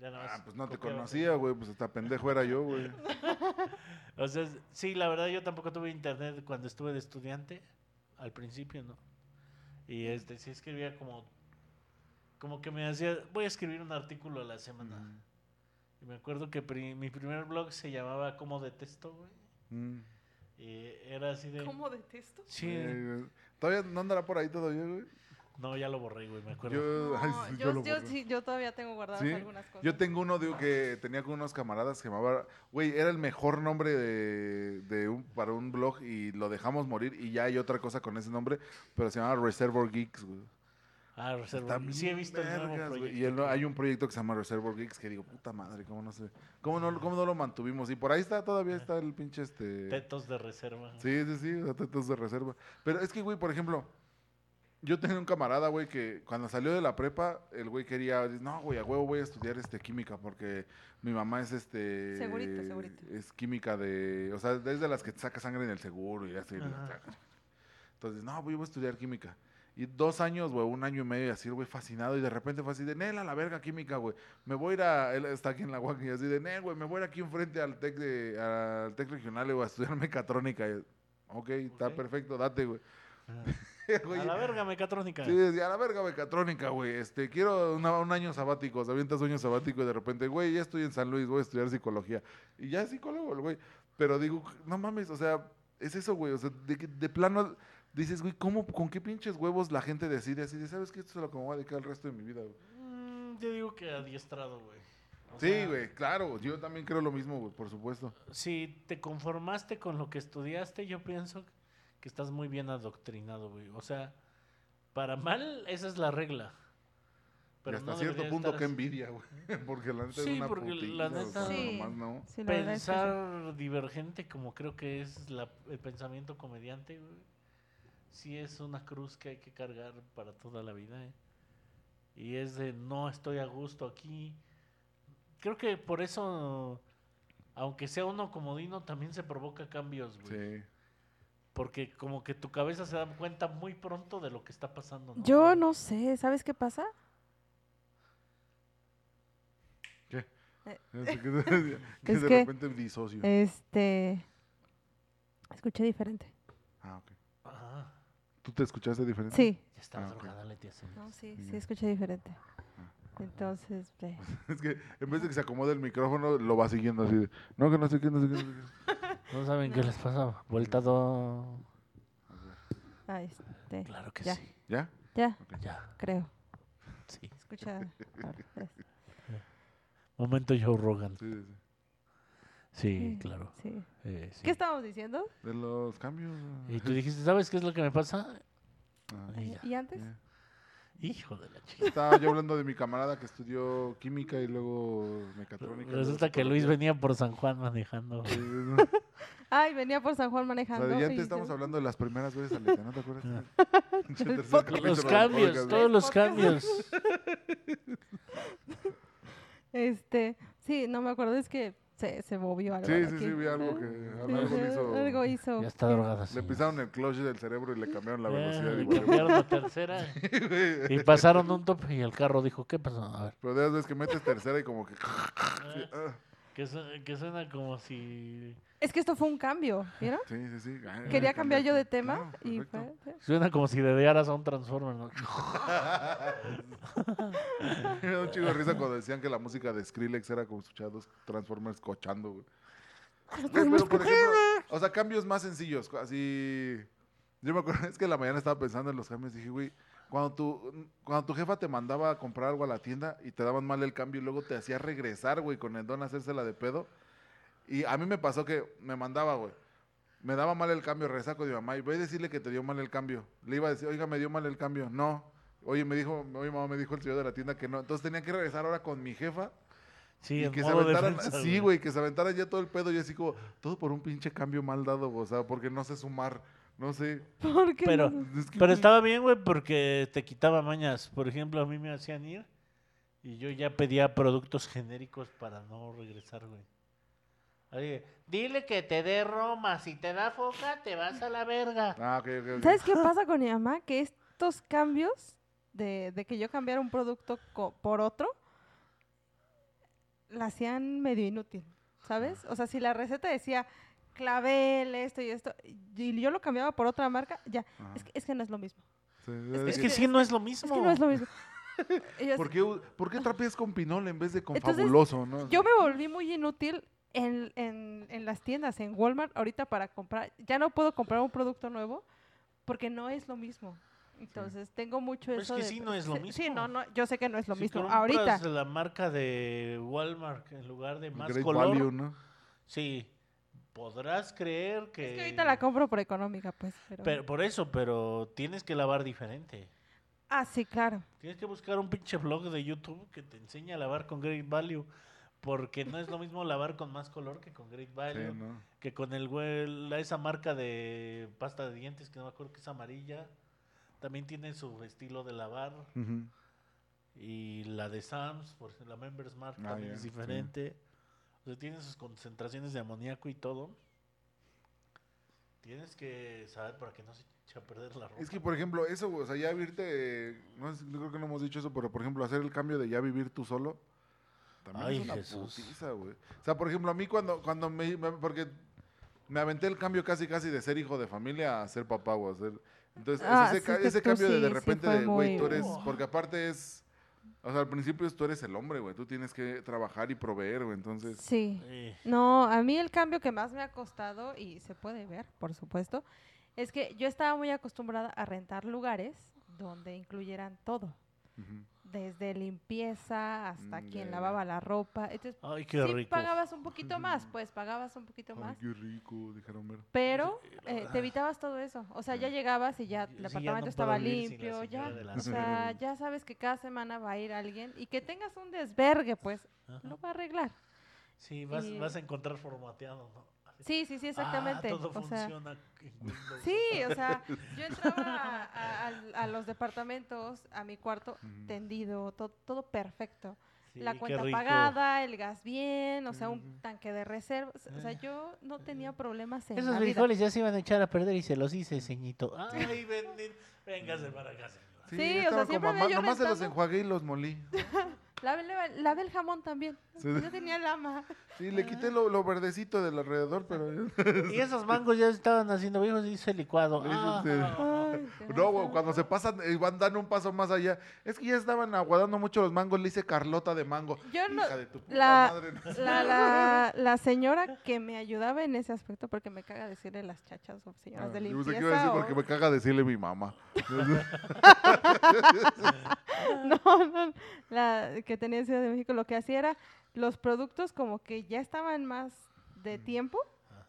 ya Ah, pues no te conocía, güey, pues hasta pendejo era yo, güey. O sea, sí, la verdad yo tampoco tuve internet cuando estuve de estudiante, al principio, ¿no? Y este, sí escribía como, como que me hacía, voy a escribir un artículo a la semana. Y me acuerdo que pri- mi primer blog se llamaba Como detesto, güey. Mm. Y era así de... ¿Cómo detesto? Sí, Eh, ¿Todavía no andará por ahí todavía, güey? no, ya lo borré, güey, me acuerdo. Yo, ay, No, sí, yo, yo sí, yo todavía tengo guardadas ¿Sí? algunas cosas. Yo tengo uno de, que tenía con unos camaradas que llamaba, güey, era el mejor nombre de, de un, para un blog y lo dejamos morir y ya hay otra cosa con ese nombre, pero se llama Reservoir Geeks, güey. Ah, reserva. Está Sí he visto el nuevo vergas, güey. proyecto. Y el- hay un proyecto que se llama Reservoir Geeks que digo, puta madre, ¿cómo no sé? ¿Cómo no, cómo no lo mantuvimos? Y por ahí está, todavía está el pinche este... Tetos de reserva. Sí, sí, sí, tetos de reserva. Pero es que, güey, por ejemplo, yo tenía un camarada, güey, que cuando salió de la prepa, el güey quería, dice, no, güey, a huevo voy a estudiar este química porque mi mamá es este... Segurito, segurito. Es química de, o sea, es de las que te saca sangre en el seguro y así. Entonces, no, güey, voy a estudiar química. Y dos años, güey, un año y medio, y así, güey, fascinado. Y de repente fue así de, Nel, a la verga química, güey. Me voy a ir a, él está aquí en la UAC, y así de, Nel, güey, me voy a ir aquí enfrente al TEC, de, al TEC regional, güey, a estudiar mecatrónica. Y, ok, está perfecto, date, güey. Ah. Güey, A la verga, mecatrónica. Sí, decía, a la verga mecatrónica, güey. Este, quiero una- un año sabático. Se avientas un año sabático y de repente, güey, ya estoy en San Luis, voy a estudiar psicología. Y ya es psicólogo, güey. Pero digo, no mames, o sea, es eso, güey. O sea, de plano dices, güey, ¿cómo, con qué pinches huevos la gente decide así? De, ¿sabes qué? Esto es lo que me voy a dedicar el resto de mi vida, güey. Mm, yo digo que adiestrado, güey. O Sí, güey, claro. Yo también creo lo mismo, güey, por supuesto. Si te conformaste con lo que estudiaste, yo pienso que estás muy bien adoctrinado, güey. O sea, para mal, esa es la regla. y hasta no cierto punto, estar qué envidia, güey. Porque la neta Sí, es una porque la o sea, neta- Sí. nomás no. Sí, la verdad es que sí. Pensar divergente, como creo que es la- el pensamiento comediante, güey. Sí es una cruz que hay que cargar para toda la vida, ¿eh? Y es de no estoy a gusto aquí. Creo que por eso, aunque sea uno comodino, también se provoca cambios, güey. Sí. Porque como que tu cabeza se da cuenta muy pronto de lo que está pasando. ¿no? Yo no sé, ¿sabes qué pasa? ¿Qué? Eh. que Es de que- repente disocio. Este. Escuché diferente. Ah, ok. Ah, ¿Tú te escuchaste diferente? Sí, ya está Ah, drogada, Leti, así. no, sí, sí, escuché diferente. Entonces, eh, Es que en vez de que se acomode el micrófono, lo va siguiendo así. de, No, que no sé qué, no sé qué. No sé qué". ¿No saben qué les pasa? Vuelta do... ah, este, Claro que Ya. sí. ¿Ya? ya, Ya, creo. sí. Escucha. ahora, Momento Joe Rogan. Sí, sí, sí. Claro. sí. eh, sí. ¿Qué estábamos diciendo? De los cambios. Y tú dijiste, ¿sabes qué es lo que me pasa? Ah, Y ya. ¿Y antes? ya. Hijo de la chica. Estaba yo hablando de mi camarada que estudió química y luego mecatrónica. Resulta que Luis venía por San Juan manejando. Ay, venía por San Juan O manejando. sea, ya y antes estamos hablando de las primeras veces al ¿no te acuerdas? Capítulo Los cambios, podcast, todos los cambios. Este, sí, no me acuerdo, es que se, se movió algo. Sí, sí, aquí. sí, vi algo que algo hizo. algo hizo. Ya está drogada. Le pisaron el clutch del cerebro y le cambiaron la Eh, velocidad. y cambiaron la tercera y pasaron un tope y el carro dijo, ¿qué pasó? A ver. Pero de esas veces que metes tercera y como que. que, su- que suena como si... Es que esto fue un cambio, ¿vieron? Sí, sí, sí. Ah, Quería cambiar yo de tema Claro, y fue... Suena como si dediaras a un Transformer. ¿no? Me da un chico de risa cuando decían que la música de Skrillex era como escuchar dos Transformers cochando, güey. Güey, Pero, por ejemplo, o sea, cambios más sencillos, así... Yo me acuerdo, es que en la mañana estaba pensando en los cambios y dije, güey, cuando tu, cuando tu jefa te mandaba a comprar algo a la tienda y te daban mal el cambio y luego te hacía regresar, güey, con el don a hacérsela de pedo. Y a mí me pasó que me mandaba, güey. Me daba mal el cambio, regresaba con mi mamá y voy a decirle que te dio mal el cambio. Le iba a decir, oiga, me dio mal el cambio. No. Oye, me dijo, oye, mamá, me dijo el señor de la tienda que no. Entonces tenía que regresar ahora con mi jefa Sí, y que se aventaran, defensa, sí, güey, que se aventaran ya todo el pedo y así como, todo por un pinche cambio mal dado, o sea, porque no sé sumar, no sé. ¿Por qué Pero- no? Es que, Pero estaba bien, güey, porque te quitaba mañas. Por ejemplo, a mí me hacían ir y yo ya pedía productos genéricos para no regresar, güey. Oye, dile que te dé Roma. Si te da foca, te vas a la verga. Ah, ok, ok, ok. ¿Sabes qué pasa con mi mamá? Que estos cambios de, de que yo cambiara un producto co- por otro, la hacían medio inútil, ¿sabes? O sea, si la receta decía clavel, esto y esto, y yo lo cambiaba por otra marca, ya, Ajá. es que, es que no es lo mismo. Sí, Es es que sí no es lo Es mismo. que no es lo mismo. ¿Por qué, por qué trapeas con pinol en vez de con Entonces, fabuloso? ¿no? yo me volví muy inútil en, en, en las tiendas, en Walmart, ahorita para comprar. Ya no puedo comprar un producto nuevo porque no es lo mismo. Entonces, tengo mucho Pero es eso que de- sí no es lo Sí, Sí, mismo. no, no, yo sé que no es lo Si mismo. Ahorita. la marca de Walmart en lugar de más Great color, value, ¿no? sí, podrás creer que... Es que ahorita la compro por económica, pues. Pero... Pero- por eso, pero tienes que lavar diferente. Ah, sí, claro. Tienes que buscar un pinche blog de YouTube que te enseñe a lavar con Great Value. Porque no es lo mismo lavar con más color que con Great Value. Sí, ¿no? Que con el güey- esa marca de pasta de dientes que no me acuerdo que es amarilla. También tiene su estilo de lavar. Y la de Sam's, por ejemplo, la Members Mark Ah, también es sí. O sea, tiene sus concentraciones de amoníaco y todo. Tienes que saber para que no se eche a perder la ropa. Es que, por ejemplo, eso, o sea, ya vivirte, no yo creo que no hemos dicho eso, pero por ejemplo, hacer el cambio de ya vivir tú solo, también Ay, es una Jesús. putiza, güey. O sea, por ejemplo, a mí cuando, cuando me, me- porque me aventé el cambio casi casi de ser hijo de familia a ser papá, güey. a ser- entonces, o Ah, ese, sí, ese cambio de sí, de repente de, güey, muy- tú eres, porque aparte es, o sea, al principio tú eres el hombre, güey, tú tienes que trabajar y proveer, güey, entonces, Sí. Sí. No, a mí el cambio que más me ha costado, y se puede ver, por supuesto, es que yo estaba muy acostumbrada a rentar lugares donde incluyeran todo. Desde limpieza hasta Mm, quien lavaba la ropa. Entonces, Ay, qué sí rico. pagabas un poquito más, pues pagabas un poquito Ay, más. qué rico, dijeron, mira. Pero eh, te evitabas todo eso. O sea, ya llegabas y ya el Sí, ya no departamento puedo estaba limpio, ya. O sea, ya sabes que cada semana va a ir alguien y que tengas un desvergue, pues, Ajá. lo va a arreglar. Sí, vas, y- vas a encontrar formateado, ¿no? Sí, sí, sí, exactamente. Ah, todo o sea, funciona en Windows. sí, o sea, yo entraba a, a- al- a los departamentos, a mi cuarto tendido, to- todo perfecto. Sí, la cuenta pagada, el gas bien, o sea, un tanque de reserva. O sea, Eh. yo no tenía problemas en Esos la vida. frijoles ya se iban a echar a perder y se los hice, ceñito. Ay, bendito. Véngase para acá, señora. Sí, o sea, siempre como yo nomás se los enjuagué y los molí. Lavé, lavé el jamón también. Sí. Yo tenía lama. Sí, le quité lo, lo verdecito del alrededor, pero... Y esos mangos ya estaban haciendo viejos y hice licuado. Sí, Ah, sí. Ay, qué No, güey, cuando se pasan, eh, van dando un paso más allá. Es que ya estaban aguadando mucho los mangos, le hice Carlota de mango. Yo no, Hija de tu puta la- madre. no. la, la, la señora que me ayudaba en ese aspecto, porque me caga decirle las chachas o señoras Ah, de yo limpieza. pensé que iba a decir o- porque me caga decirle mi mamá. No, no, la que tenía en Ciudad de México, lo que hacía era los productos como que ya estaban más de tiempo,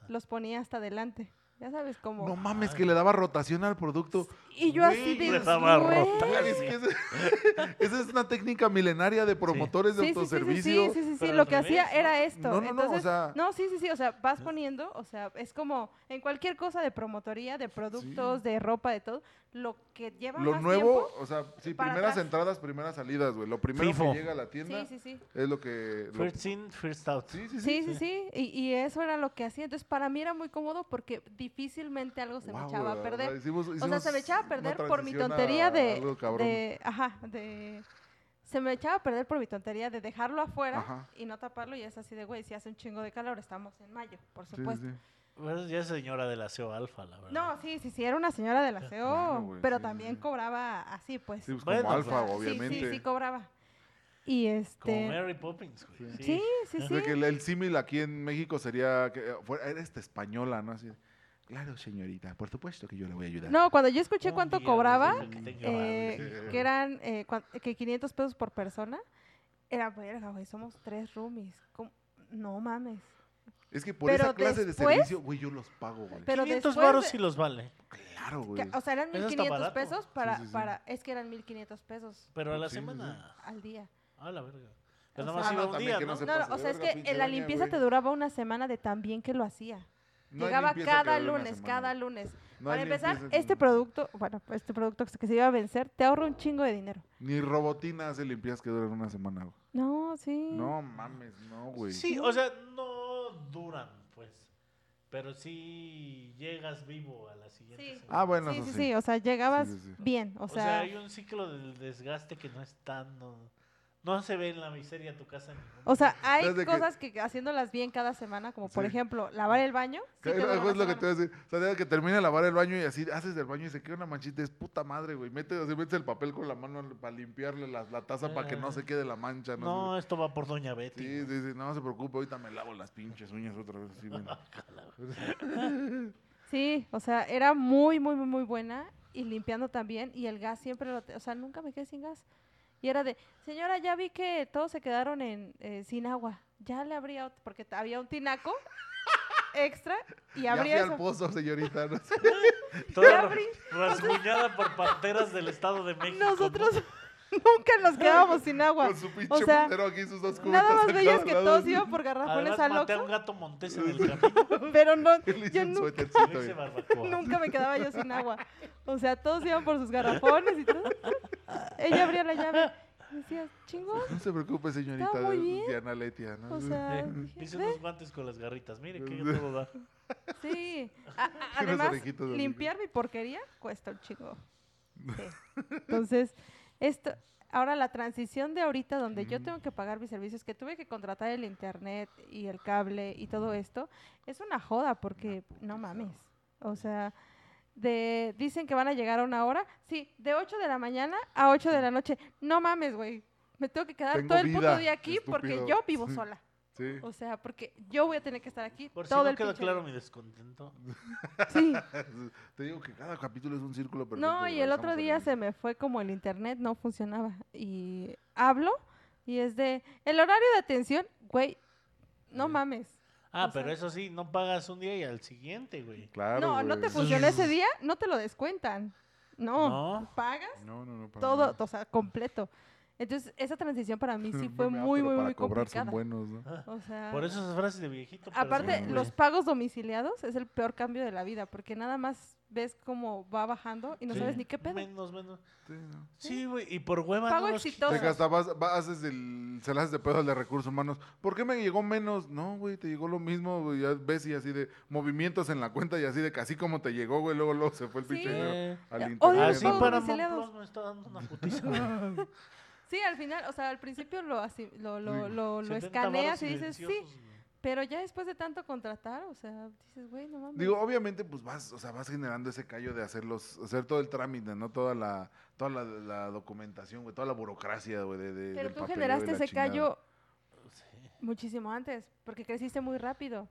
los ponía hasta adelante. Ya sabes, como... No mames, que le daba rotación al producto. Y yo así de... le daba "Güey". rotación. Es que ese- esa es una técnica milenaria de promotores de Sí, sí, sí, sí, autoservicio. sí, sí, sí, lo que hacía era esto. No, no, no, o Entonces, sea- no, sí, sí, sí, o sea, vas poniendo, o sea, es como en cualquier cosa de promotoría, de productos, de ropa, de todo, lo que lleva Lo más nuevo, tiempo, o sea, sí, primeras atrás. entradas, primeras salidas, güey. Lo primero FIFO. que llega a la tienda sí, sí, sí. es lo que... lo- First in, first out. Sí, sí, sí. Sí, sí, sí, y, y eso era lo que hacía. Entonces, para mí era muy cómodo porque difícilmente algo se me Guau, echaba a perder. verdad, hicimos- O sea, hicimos se me echaba perder por mi tontería de, de- Ajá, de... Se me echaba a perder por mi tontería de dejarlo afuera Ajá. y no taparlo y es así de, güey, si hace un chingo de calor, estamos en mayo, por Sí, sí, supuesto. sí. Pues ya es señora del aseo alfa, la verdad. No, sí, sí, sí, era una señora del aseo, Claro, güey, pero sí, también sí. cobraba así, pues. Sí, pues Bueno, como pues, alfa, Sí, obviamente. Sí, sí, cobraba. Y Como este... Mary Poppins, güey. Sí. Sí, sí, O sí. sea, que el, el símil aquí en México sería que eh, fuera, era esta española, ¿no? Así, claro, señorita, por supuesto que yo le voy a ayudar. No, cuando yo escuché cuánto día cobraba, eh, que eran eh, que 500 pesos por persona, era verga, güey, somos tres roomies. ¿Cómo? No mames. Es que por Pero esa clase después- de servicio, güey, yo los pago, güey. Pero 500 después varos de- sí los vale. Claro, güey. o sea, eran Eso está 1500 barato. pesos para, sí, sí. para, es que eran 1500 pesos Pero a la Sí, sí, sí. semana. al día. A la verga. Pero O nada más sea- iba Ah, un día, no ¿no? No, o sea, es que la limpieza te duraba una semana de tan bien que lo hacía. No Llegaba cada lunes, cada lunes. No Para empezar, este producto, bueno, este producto que se iba a vencer, te ahorra un chingo de dinero. Ni Robotina hace limpiezas que duran una semana, güey. No, sí. No mames, no, güey. Sí, o sea, no duran, pues. Pero sí llegas vivo a la siguiente Sí. semana. Ah, bueno, sí, eso sí, sí. sí, o sea, llegabas Sí, sí, sí. bien, o sea, hay un ciclo del desgaste que no es tan... No, no se ve en la miseria tu casa. o sea, hay Desde cosas que... haciéndolas bien cada semana, como por Sí. ejemplo, lavar el baño. sí es lo que te voy a decir. O sea, desde que termina de lavar el baño y así haces del baño y se queda una manchita, es puta madre, güey. Metes, así, metes el papel con la mano para limpiarle la, la taza para que no se quede la mancha. No, No, sé. esto va por Doña Betty. Sí, sí, sí, no se preocupe, ahorita me lavo las pinches uñas otra vez. Sí, o sea, era muy, muy, muy, muy buena y limpiando también y el gas siempre lo, te- o sea, nunca me quedé sin gas. Y era de, señora, ya vi que todos se quedaron en, eh, sin agua. Ya le abría, ot- porque había un tinaco extra y ya fui abría al pozo, señorita. no sé. Toda Ya ra- abrí. rasguñada por parteras del Estado de México. ¿no? Nosotros nunca nos quedábamos sin agua. Con su pinche O sea, aquí, sus dos cubetas Nada más cada que todos iban por garrafones Además, al maté a un gato montés en el camino. pero no, yo un nu- suétercito, Le hice güey. barbacoa. nunca me quedaba yo sin agua. O sea, todos iban por sus garrafones y todo. Ella abría la llave y decía, chingón. No se preocupe, señorita Estaba muy bien. Diana Letia. ¿no? O sea, Eh, dije, hice "Ve". unos guantes con las garritas. Mire que yo todo da. Sí. A- a- Unas además, limpiar mi porquería cuesta un chingo. Sí. Entonces, esto, ahora la transición de ahorita donde yo Ujú. tengo que pagar mis servicios, que tuve que contratar el internet y el cable y todo esto, es una joda porque no mames. O sea, de dicen que van a llegar a una hora, sí, de 8 de la mañana a 8 de la noche. No mames, güey. Me tengo que quedar Tengo todo el puto vida, día aquí porque yo vivo Sí. sola. Sí. O sea, porque yo voy a tener que estar aquí Por si todo no el queda pinche claro día. mi descontento. Sí. Te digo que cada capítulo es un círculo perfecto. No, y el otro día se me fue como el internet no funcionaba. Y hablo y es de, el horario de atención, güey, no Sí. mames. Ah, O sea- pero eso sí, no pagas un día y al siguiente, güey. Claro, no, no te güey. funcionó ese día, no te lo descuentan. No, No. pagas No, no, no. todo, o sea, completo. Entonces, esa transición para mí sí fue No muy, muy, para muy cobrar complicada. son buenos, ¿no? O sea, Por eso esas frases de viejito. pero aparte, sí, los pagos domiciliados es el peor cambio de la vida, porque nada más ves cómo va bajando y no Sí, sabes ni qué pedo. Menos, menos. Sí, no. Sí, güey, y por hueva Pago no exitoso. Que hasta vas, haces el, se le haces de pedo al de recursos humanos. ¿Por qué me llegó menos? No, güey, te llegó lo mismo, güey. Ya ves y así de movimientos en la cuenta y así de que así como te llegó, güey, luego, luego se fue el Sí. pinche dinero Eh, al internet. Así ¿no? para me está dando una putiza. Sí, al final, o sea, al principio lo, así, lo, lo, Sí. lo, lo 70 escaneas y dices, sí, pero ya después de tanto contratar, o sea, dices, güey, no mames. Digo, obviamente, pues vas, o sea, vas generando ese callo de hacerlos, hacer todo el trámite, ¿no? Toda la, toda la, la documentación, güey, toda la burocracia, güey, de, de- pero del tú papeleo generaste ese chingada. callo Sí. muchísimo antes, porque creciste muy rápido.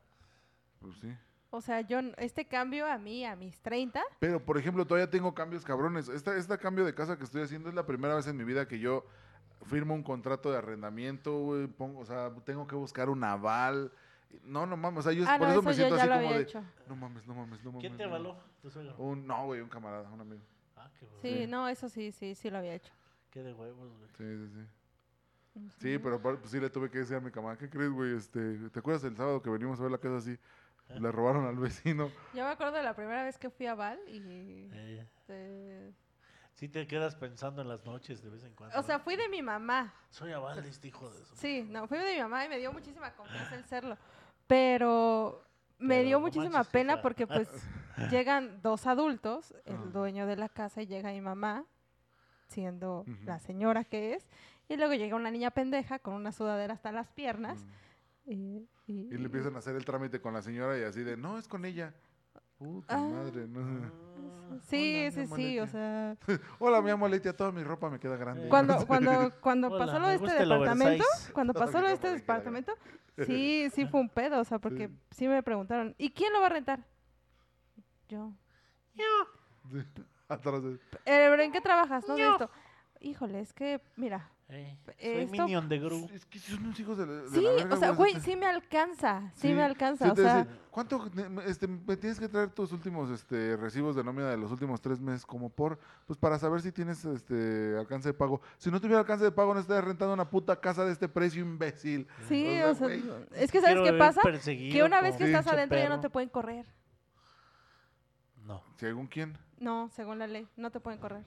Pues sí. O sea, yo, este cambio a mí, a mis 30, Pero, por ejemplo, todavía tengo cambios cabrones. Esta, este cambio de casa que estoy haciendo es la primera vez en mi vida que yo firmo un contrato de arrendamiento, güey. Pongo, o sea, tengo que buscar un aval. No, no mames. O sea, yo ah, por no, eso eso me siento así como de. hecho. No mames, no mames, no mames. ¿Quién te avaló? mames". ¿Tu suegro? Un, no, güey, un camarada, un amigo. Ah, qué bueno. Sí, Sí. no, eso sí, sí, sí lo había hecho. Qué de huevos, güey. Sí, sí, sí. Sí, pero aparte, pues, sí le tuve que decir a mi camarada, ¿qué crees, güey? Este, ¿Te acuerdas el sábado que venimos a ver la casa así? Le robaron al vecino. Yo me acuerdo de la primera vez que fui a Val y... Eh, eh, sí te quedas pensando en las noches de vez en cuando. o sea, fui de mi mamá. Soy Aval, este hijo de su... Sí, no, fui de mi mamá y me dio muchísima confianza el serlo. Pero me Pero dio no muchísima manches, pena hija. porque pues llegan dos adultos, el dueño de la casa y llega mi mamá, siendo la señora que es, y luego llega una niña pendeja con una sudadera hasta las piernas. Y, y- Y le empiezan a hacer el trámite con la señora y así de, no, es con ella. Puta Ah. madre, no. Sí, Hola, sí, sí, o sea, Hola, mi amor Letia, toda mi ropa me queda grande. Cuando, cuando, cuando Hola, pasó lo de este departamento, cuando Toda pasó lo de este departamento, sí, sí fue un pedo, o sea, porque sí me preguntaron, ¿y quién lo va a rentar? Yo. Atrás de- Eh, ¿pero ¿En qué trabajas? No, de esto. híjole, es que, mira, Eh, soy Esto- minion de Gru. Es que son unos hijos de, la- de sí, la verga, o sea, güey. sí me alcanza, sí, Sí, me alcanza, Sí o te sea, dice, ¿cuánto este, me tienes que traer tus últimos este, recibos de nómina de los últimos tres meses como por, pues para saber si tienes este alcance de pago? Si no tuviera alcance de pago no estarías rentando una puta casa de este precio, imbécil. sí, o o sea, güey, es que ¿sabes qué pasa? Que una vez que estás adentro ya no te pueden correr. No. ¿Según quién? No, según la ley, no te pueden correr.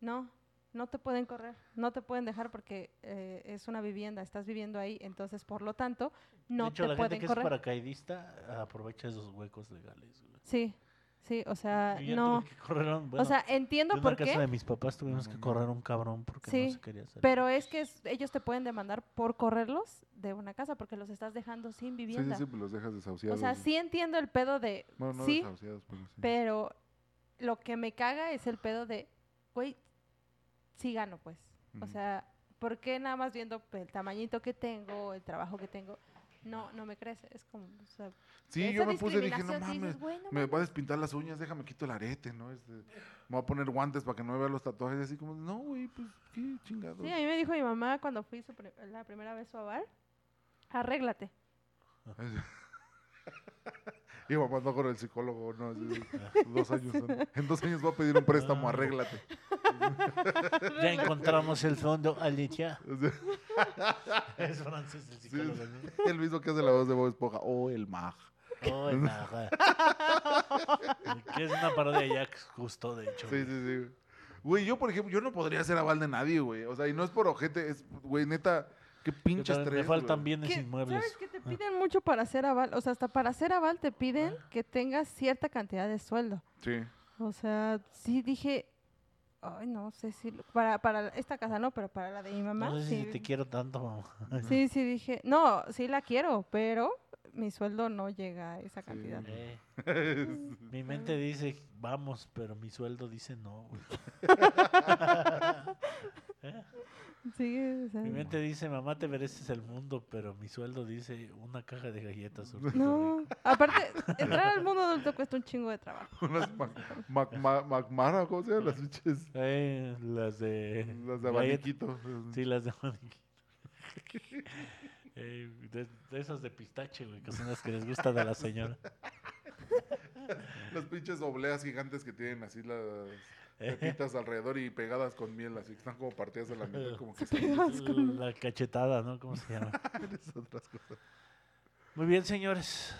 No, no te pueden correr, no te pueden dejar porque eh, es una vivienda, estás viviendo ahí, entonces por lo tanto no de hecho, te la gente pueden que correr. es paracaidista aprovecha esos huecos legales. güey. Sí, sí, o sea, Yo ya no, tuve que correr a un- bueno, o sea, entiendo una por casa qué, de mis papás tuvimos que correr a un cabrón porque Sí, no se quería salir. pero es que es- ellos te pueden demandar por correrlos de una casa porque los estás dejando sin Sí, sí, vivienda. sí, pues los dejas o desahuciados. sea, sí entiendo el pedo de, Bueno, no sí, desahuciados, pero sí. pero lo que me caga es el pedo de, güey, sí gano, pues. O sea, ¿por qué nada más viendo el tamañito que tengo, el trabajo que tengo, no, no me crece? Es como, o sea, Sí, yo me puse y dije, no dices, mames, "Güey, no me mames". voy a despintar las uñas, déjame quito el arete, ¿no? Este, me voy a poner guantes para que no me vean los tatuajes, así como, no, güey, pues, qué chingados. Sí, a mí me dijo mi mamá cuando fui su pri- la primera vez a bar, arréglate. Y mamá no con el psicólogo, no, así, dos años. En dos años voy a pedir un préstamo, Ah. arréglate. Ya encontramos el fondo, Alicia. Es francés el psicólogo. ¿no? el mismo que hace la voz de Bob Esponja, oh, el mag. Oh, el maja. que es una parodia de Jack justo, de hecho. Sí, güey. sí, sí. Güey, yo, por ejemplo, yo no podría ser aval de nadie, güey. O sea, y no es por ojete, es, güey, neta, qué Yo pinche también- estrés. Me faltan güey. bienes ¿Qué- inmuebles. ¿Sabes que te piden mucho para hacer aval? O sea, hasta para hacer aval te piden Ah. que tengas cierta cantidad de sueldo. Sí. O sea, sí dije, ay, no sé si, lo- para, para esta casa no, pero para la de mi mamá, No sé sí, si te quiero tanto, mamá. sí, sí dije, no, sí la quiero, pero mi sueldo no llega a esa Sí. cantidad. Eh, mi mente dice vamos, pero mi sueldo dice no. ¿Eh? Sí, o sea, Mi mente dice mamá te mereces el mundo, pero mi sueldo dice una caja de galletas. no, rico. aparte, entrar al mundo adulto cuesta un chingo de trabajo. Unas Macmara, ¿cómo se llaman las pinches? Eh, las de Las de abaniquito. Sí, las de abaniquito. Eh, de, de esas de pistache, güey, que son las que les gustan a la señora. Las pinches obleas gigantes que tienen así las Eh. pepitas alrededor y pegadas con miel, así que están como partidas a la mitad, como que Pegadas con- La cachetada, ¿no? ¿Cómo se llama? es otras cosas. Muy bien, señores.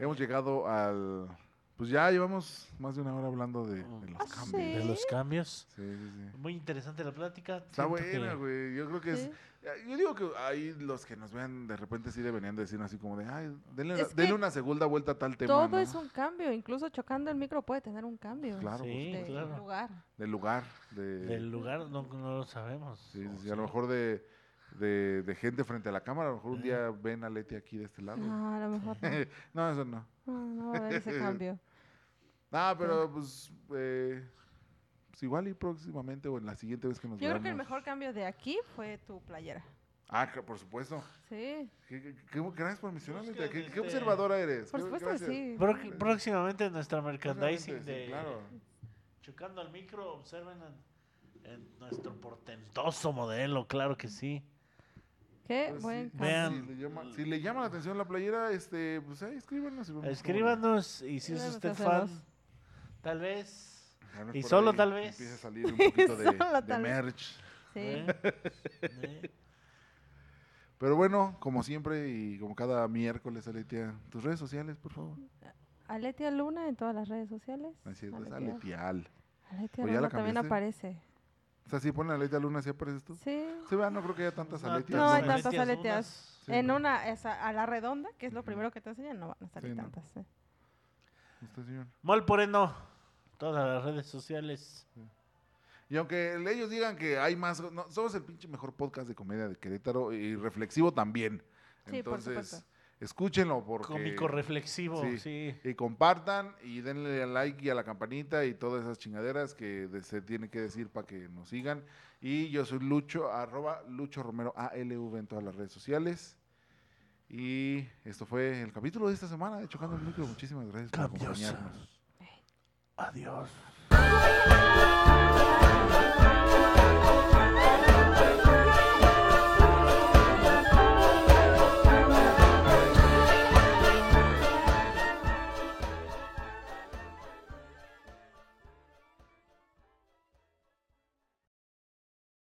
Hemos llegado al... Pues ya llevamos más de una hora hablando de, de los Ah, cambios. sí. De los cambios. Sí, sí, sí. Muy interesante la plática. Está Siento buena, güey. Yo creo que es... Yo digo que ahí los que nos vean de repente sí deberían decir así como de, ay, denle, denle una segunda vuelta a tal tema, Todo ¿no? es un cambio, incluso chocando el micro puede tener un cambio Claro, Sí, de claro. lugar. Del lugar, de... Del lugar no, no lo sabemos. Sí, sí, sí, a lo mejor de, de, de gente frente a la cámara. A lo mejor un Eh. día ven a Leti aquí de este lado. No, a lo mejor no. no, eso no. No, no va a haber ese cambio. Ah, pero pues, eh, pues igual y próximamente o en la siguiente vez que nos Yo creo que el mejor cambio de aquí fue tu playera. Ah, que por supuesto. Sí, ¿Qué, qué, qué- gracias por mencionarme. ¿Qué, que, qué este, observadora eres? por supuesto que gracias. sí. Pro- próximamente nuestra merchandising sí, de claro. Chocando al micro, observen en, en nuestro portentoso modelo, claro que sí. Qué Pues buen sí, cambio. Vean. Si le, llama, si le llama la atención la playera, este, pues ahí escríbanos. y Escríbanos y si es usted fan, tal vez. Y solo ahí tal vez. Empieza a salir un poquito de, Solo de tal vez. merch. Sí. Pero bueno, como siempre y como cada miércoles, Aletia, tus redes sociales, por favor. Aletia Luna en todas las redes sociales. Así es, es Aletia. Aletial. Aletia ¿O ya la Luna también aparece. O sea, si ponen Aletia Luna, ¿sí apareces tú? Sí. Se va, no creo que haya tantas No, Aletias. No, hay ¿no? tantas aletias. Sí, en no. una, esa, a la redonda, que es lo primero que te enseñan, no van a salir Sí, no. tantas. eh. Usted, señor. Mol Poreno, todas las redes sociales. Y aunque ellos digan que hay más, no, somos el pinche mejor podcast de comedia de Querétaro y reflexivo también. Sí, por Entonces, supuesto. escúchenlo porque... Cómico reflexivo, sí. sí. Y compartan y denle al like y a la campanita y todas esas chingaderas que de- se tiene que decir para que nos sigan. Y yo soy Lucho, arroba Lucho Romero ALV en todas las redes sociales. Y esto fue el capítulo de esta semana de Chocando el Micro. Muchísimas gracias por acompañarnos. Adiós.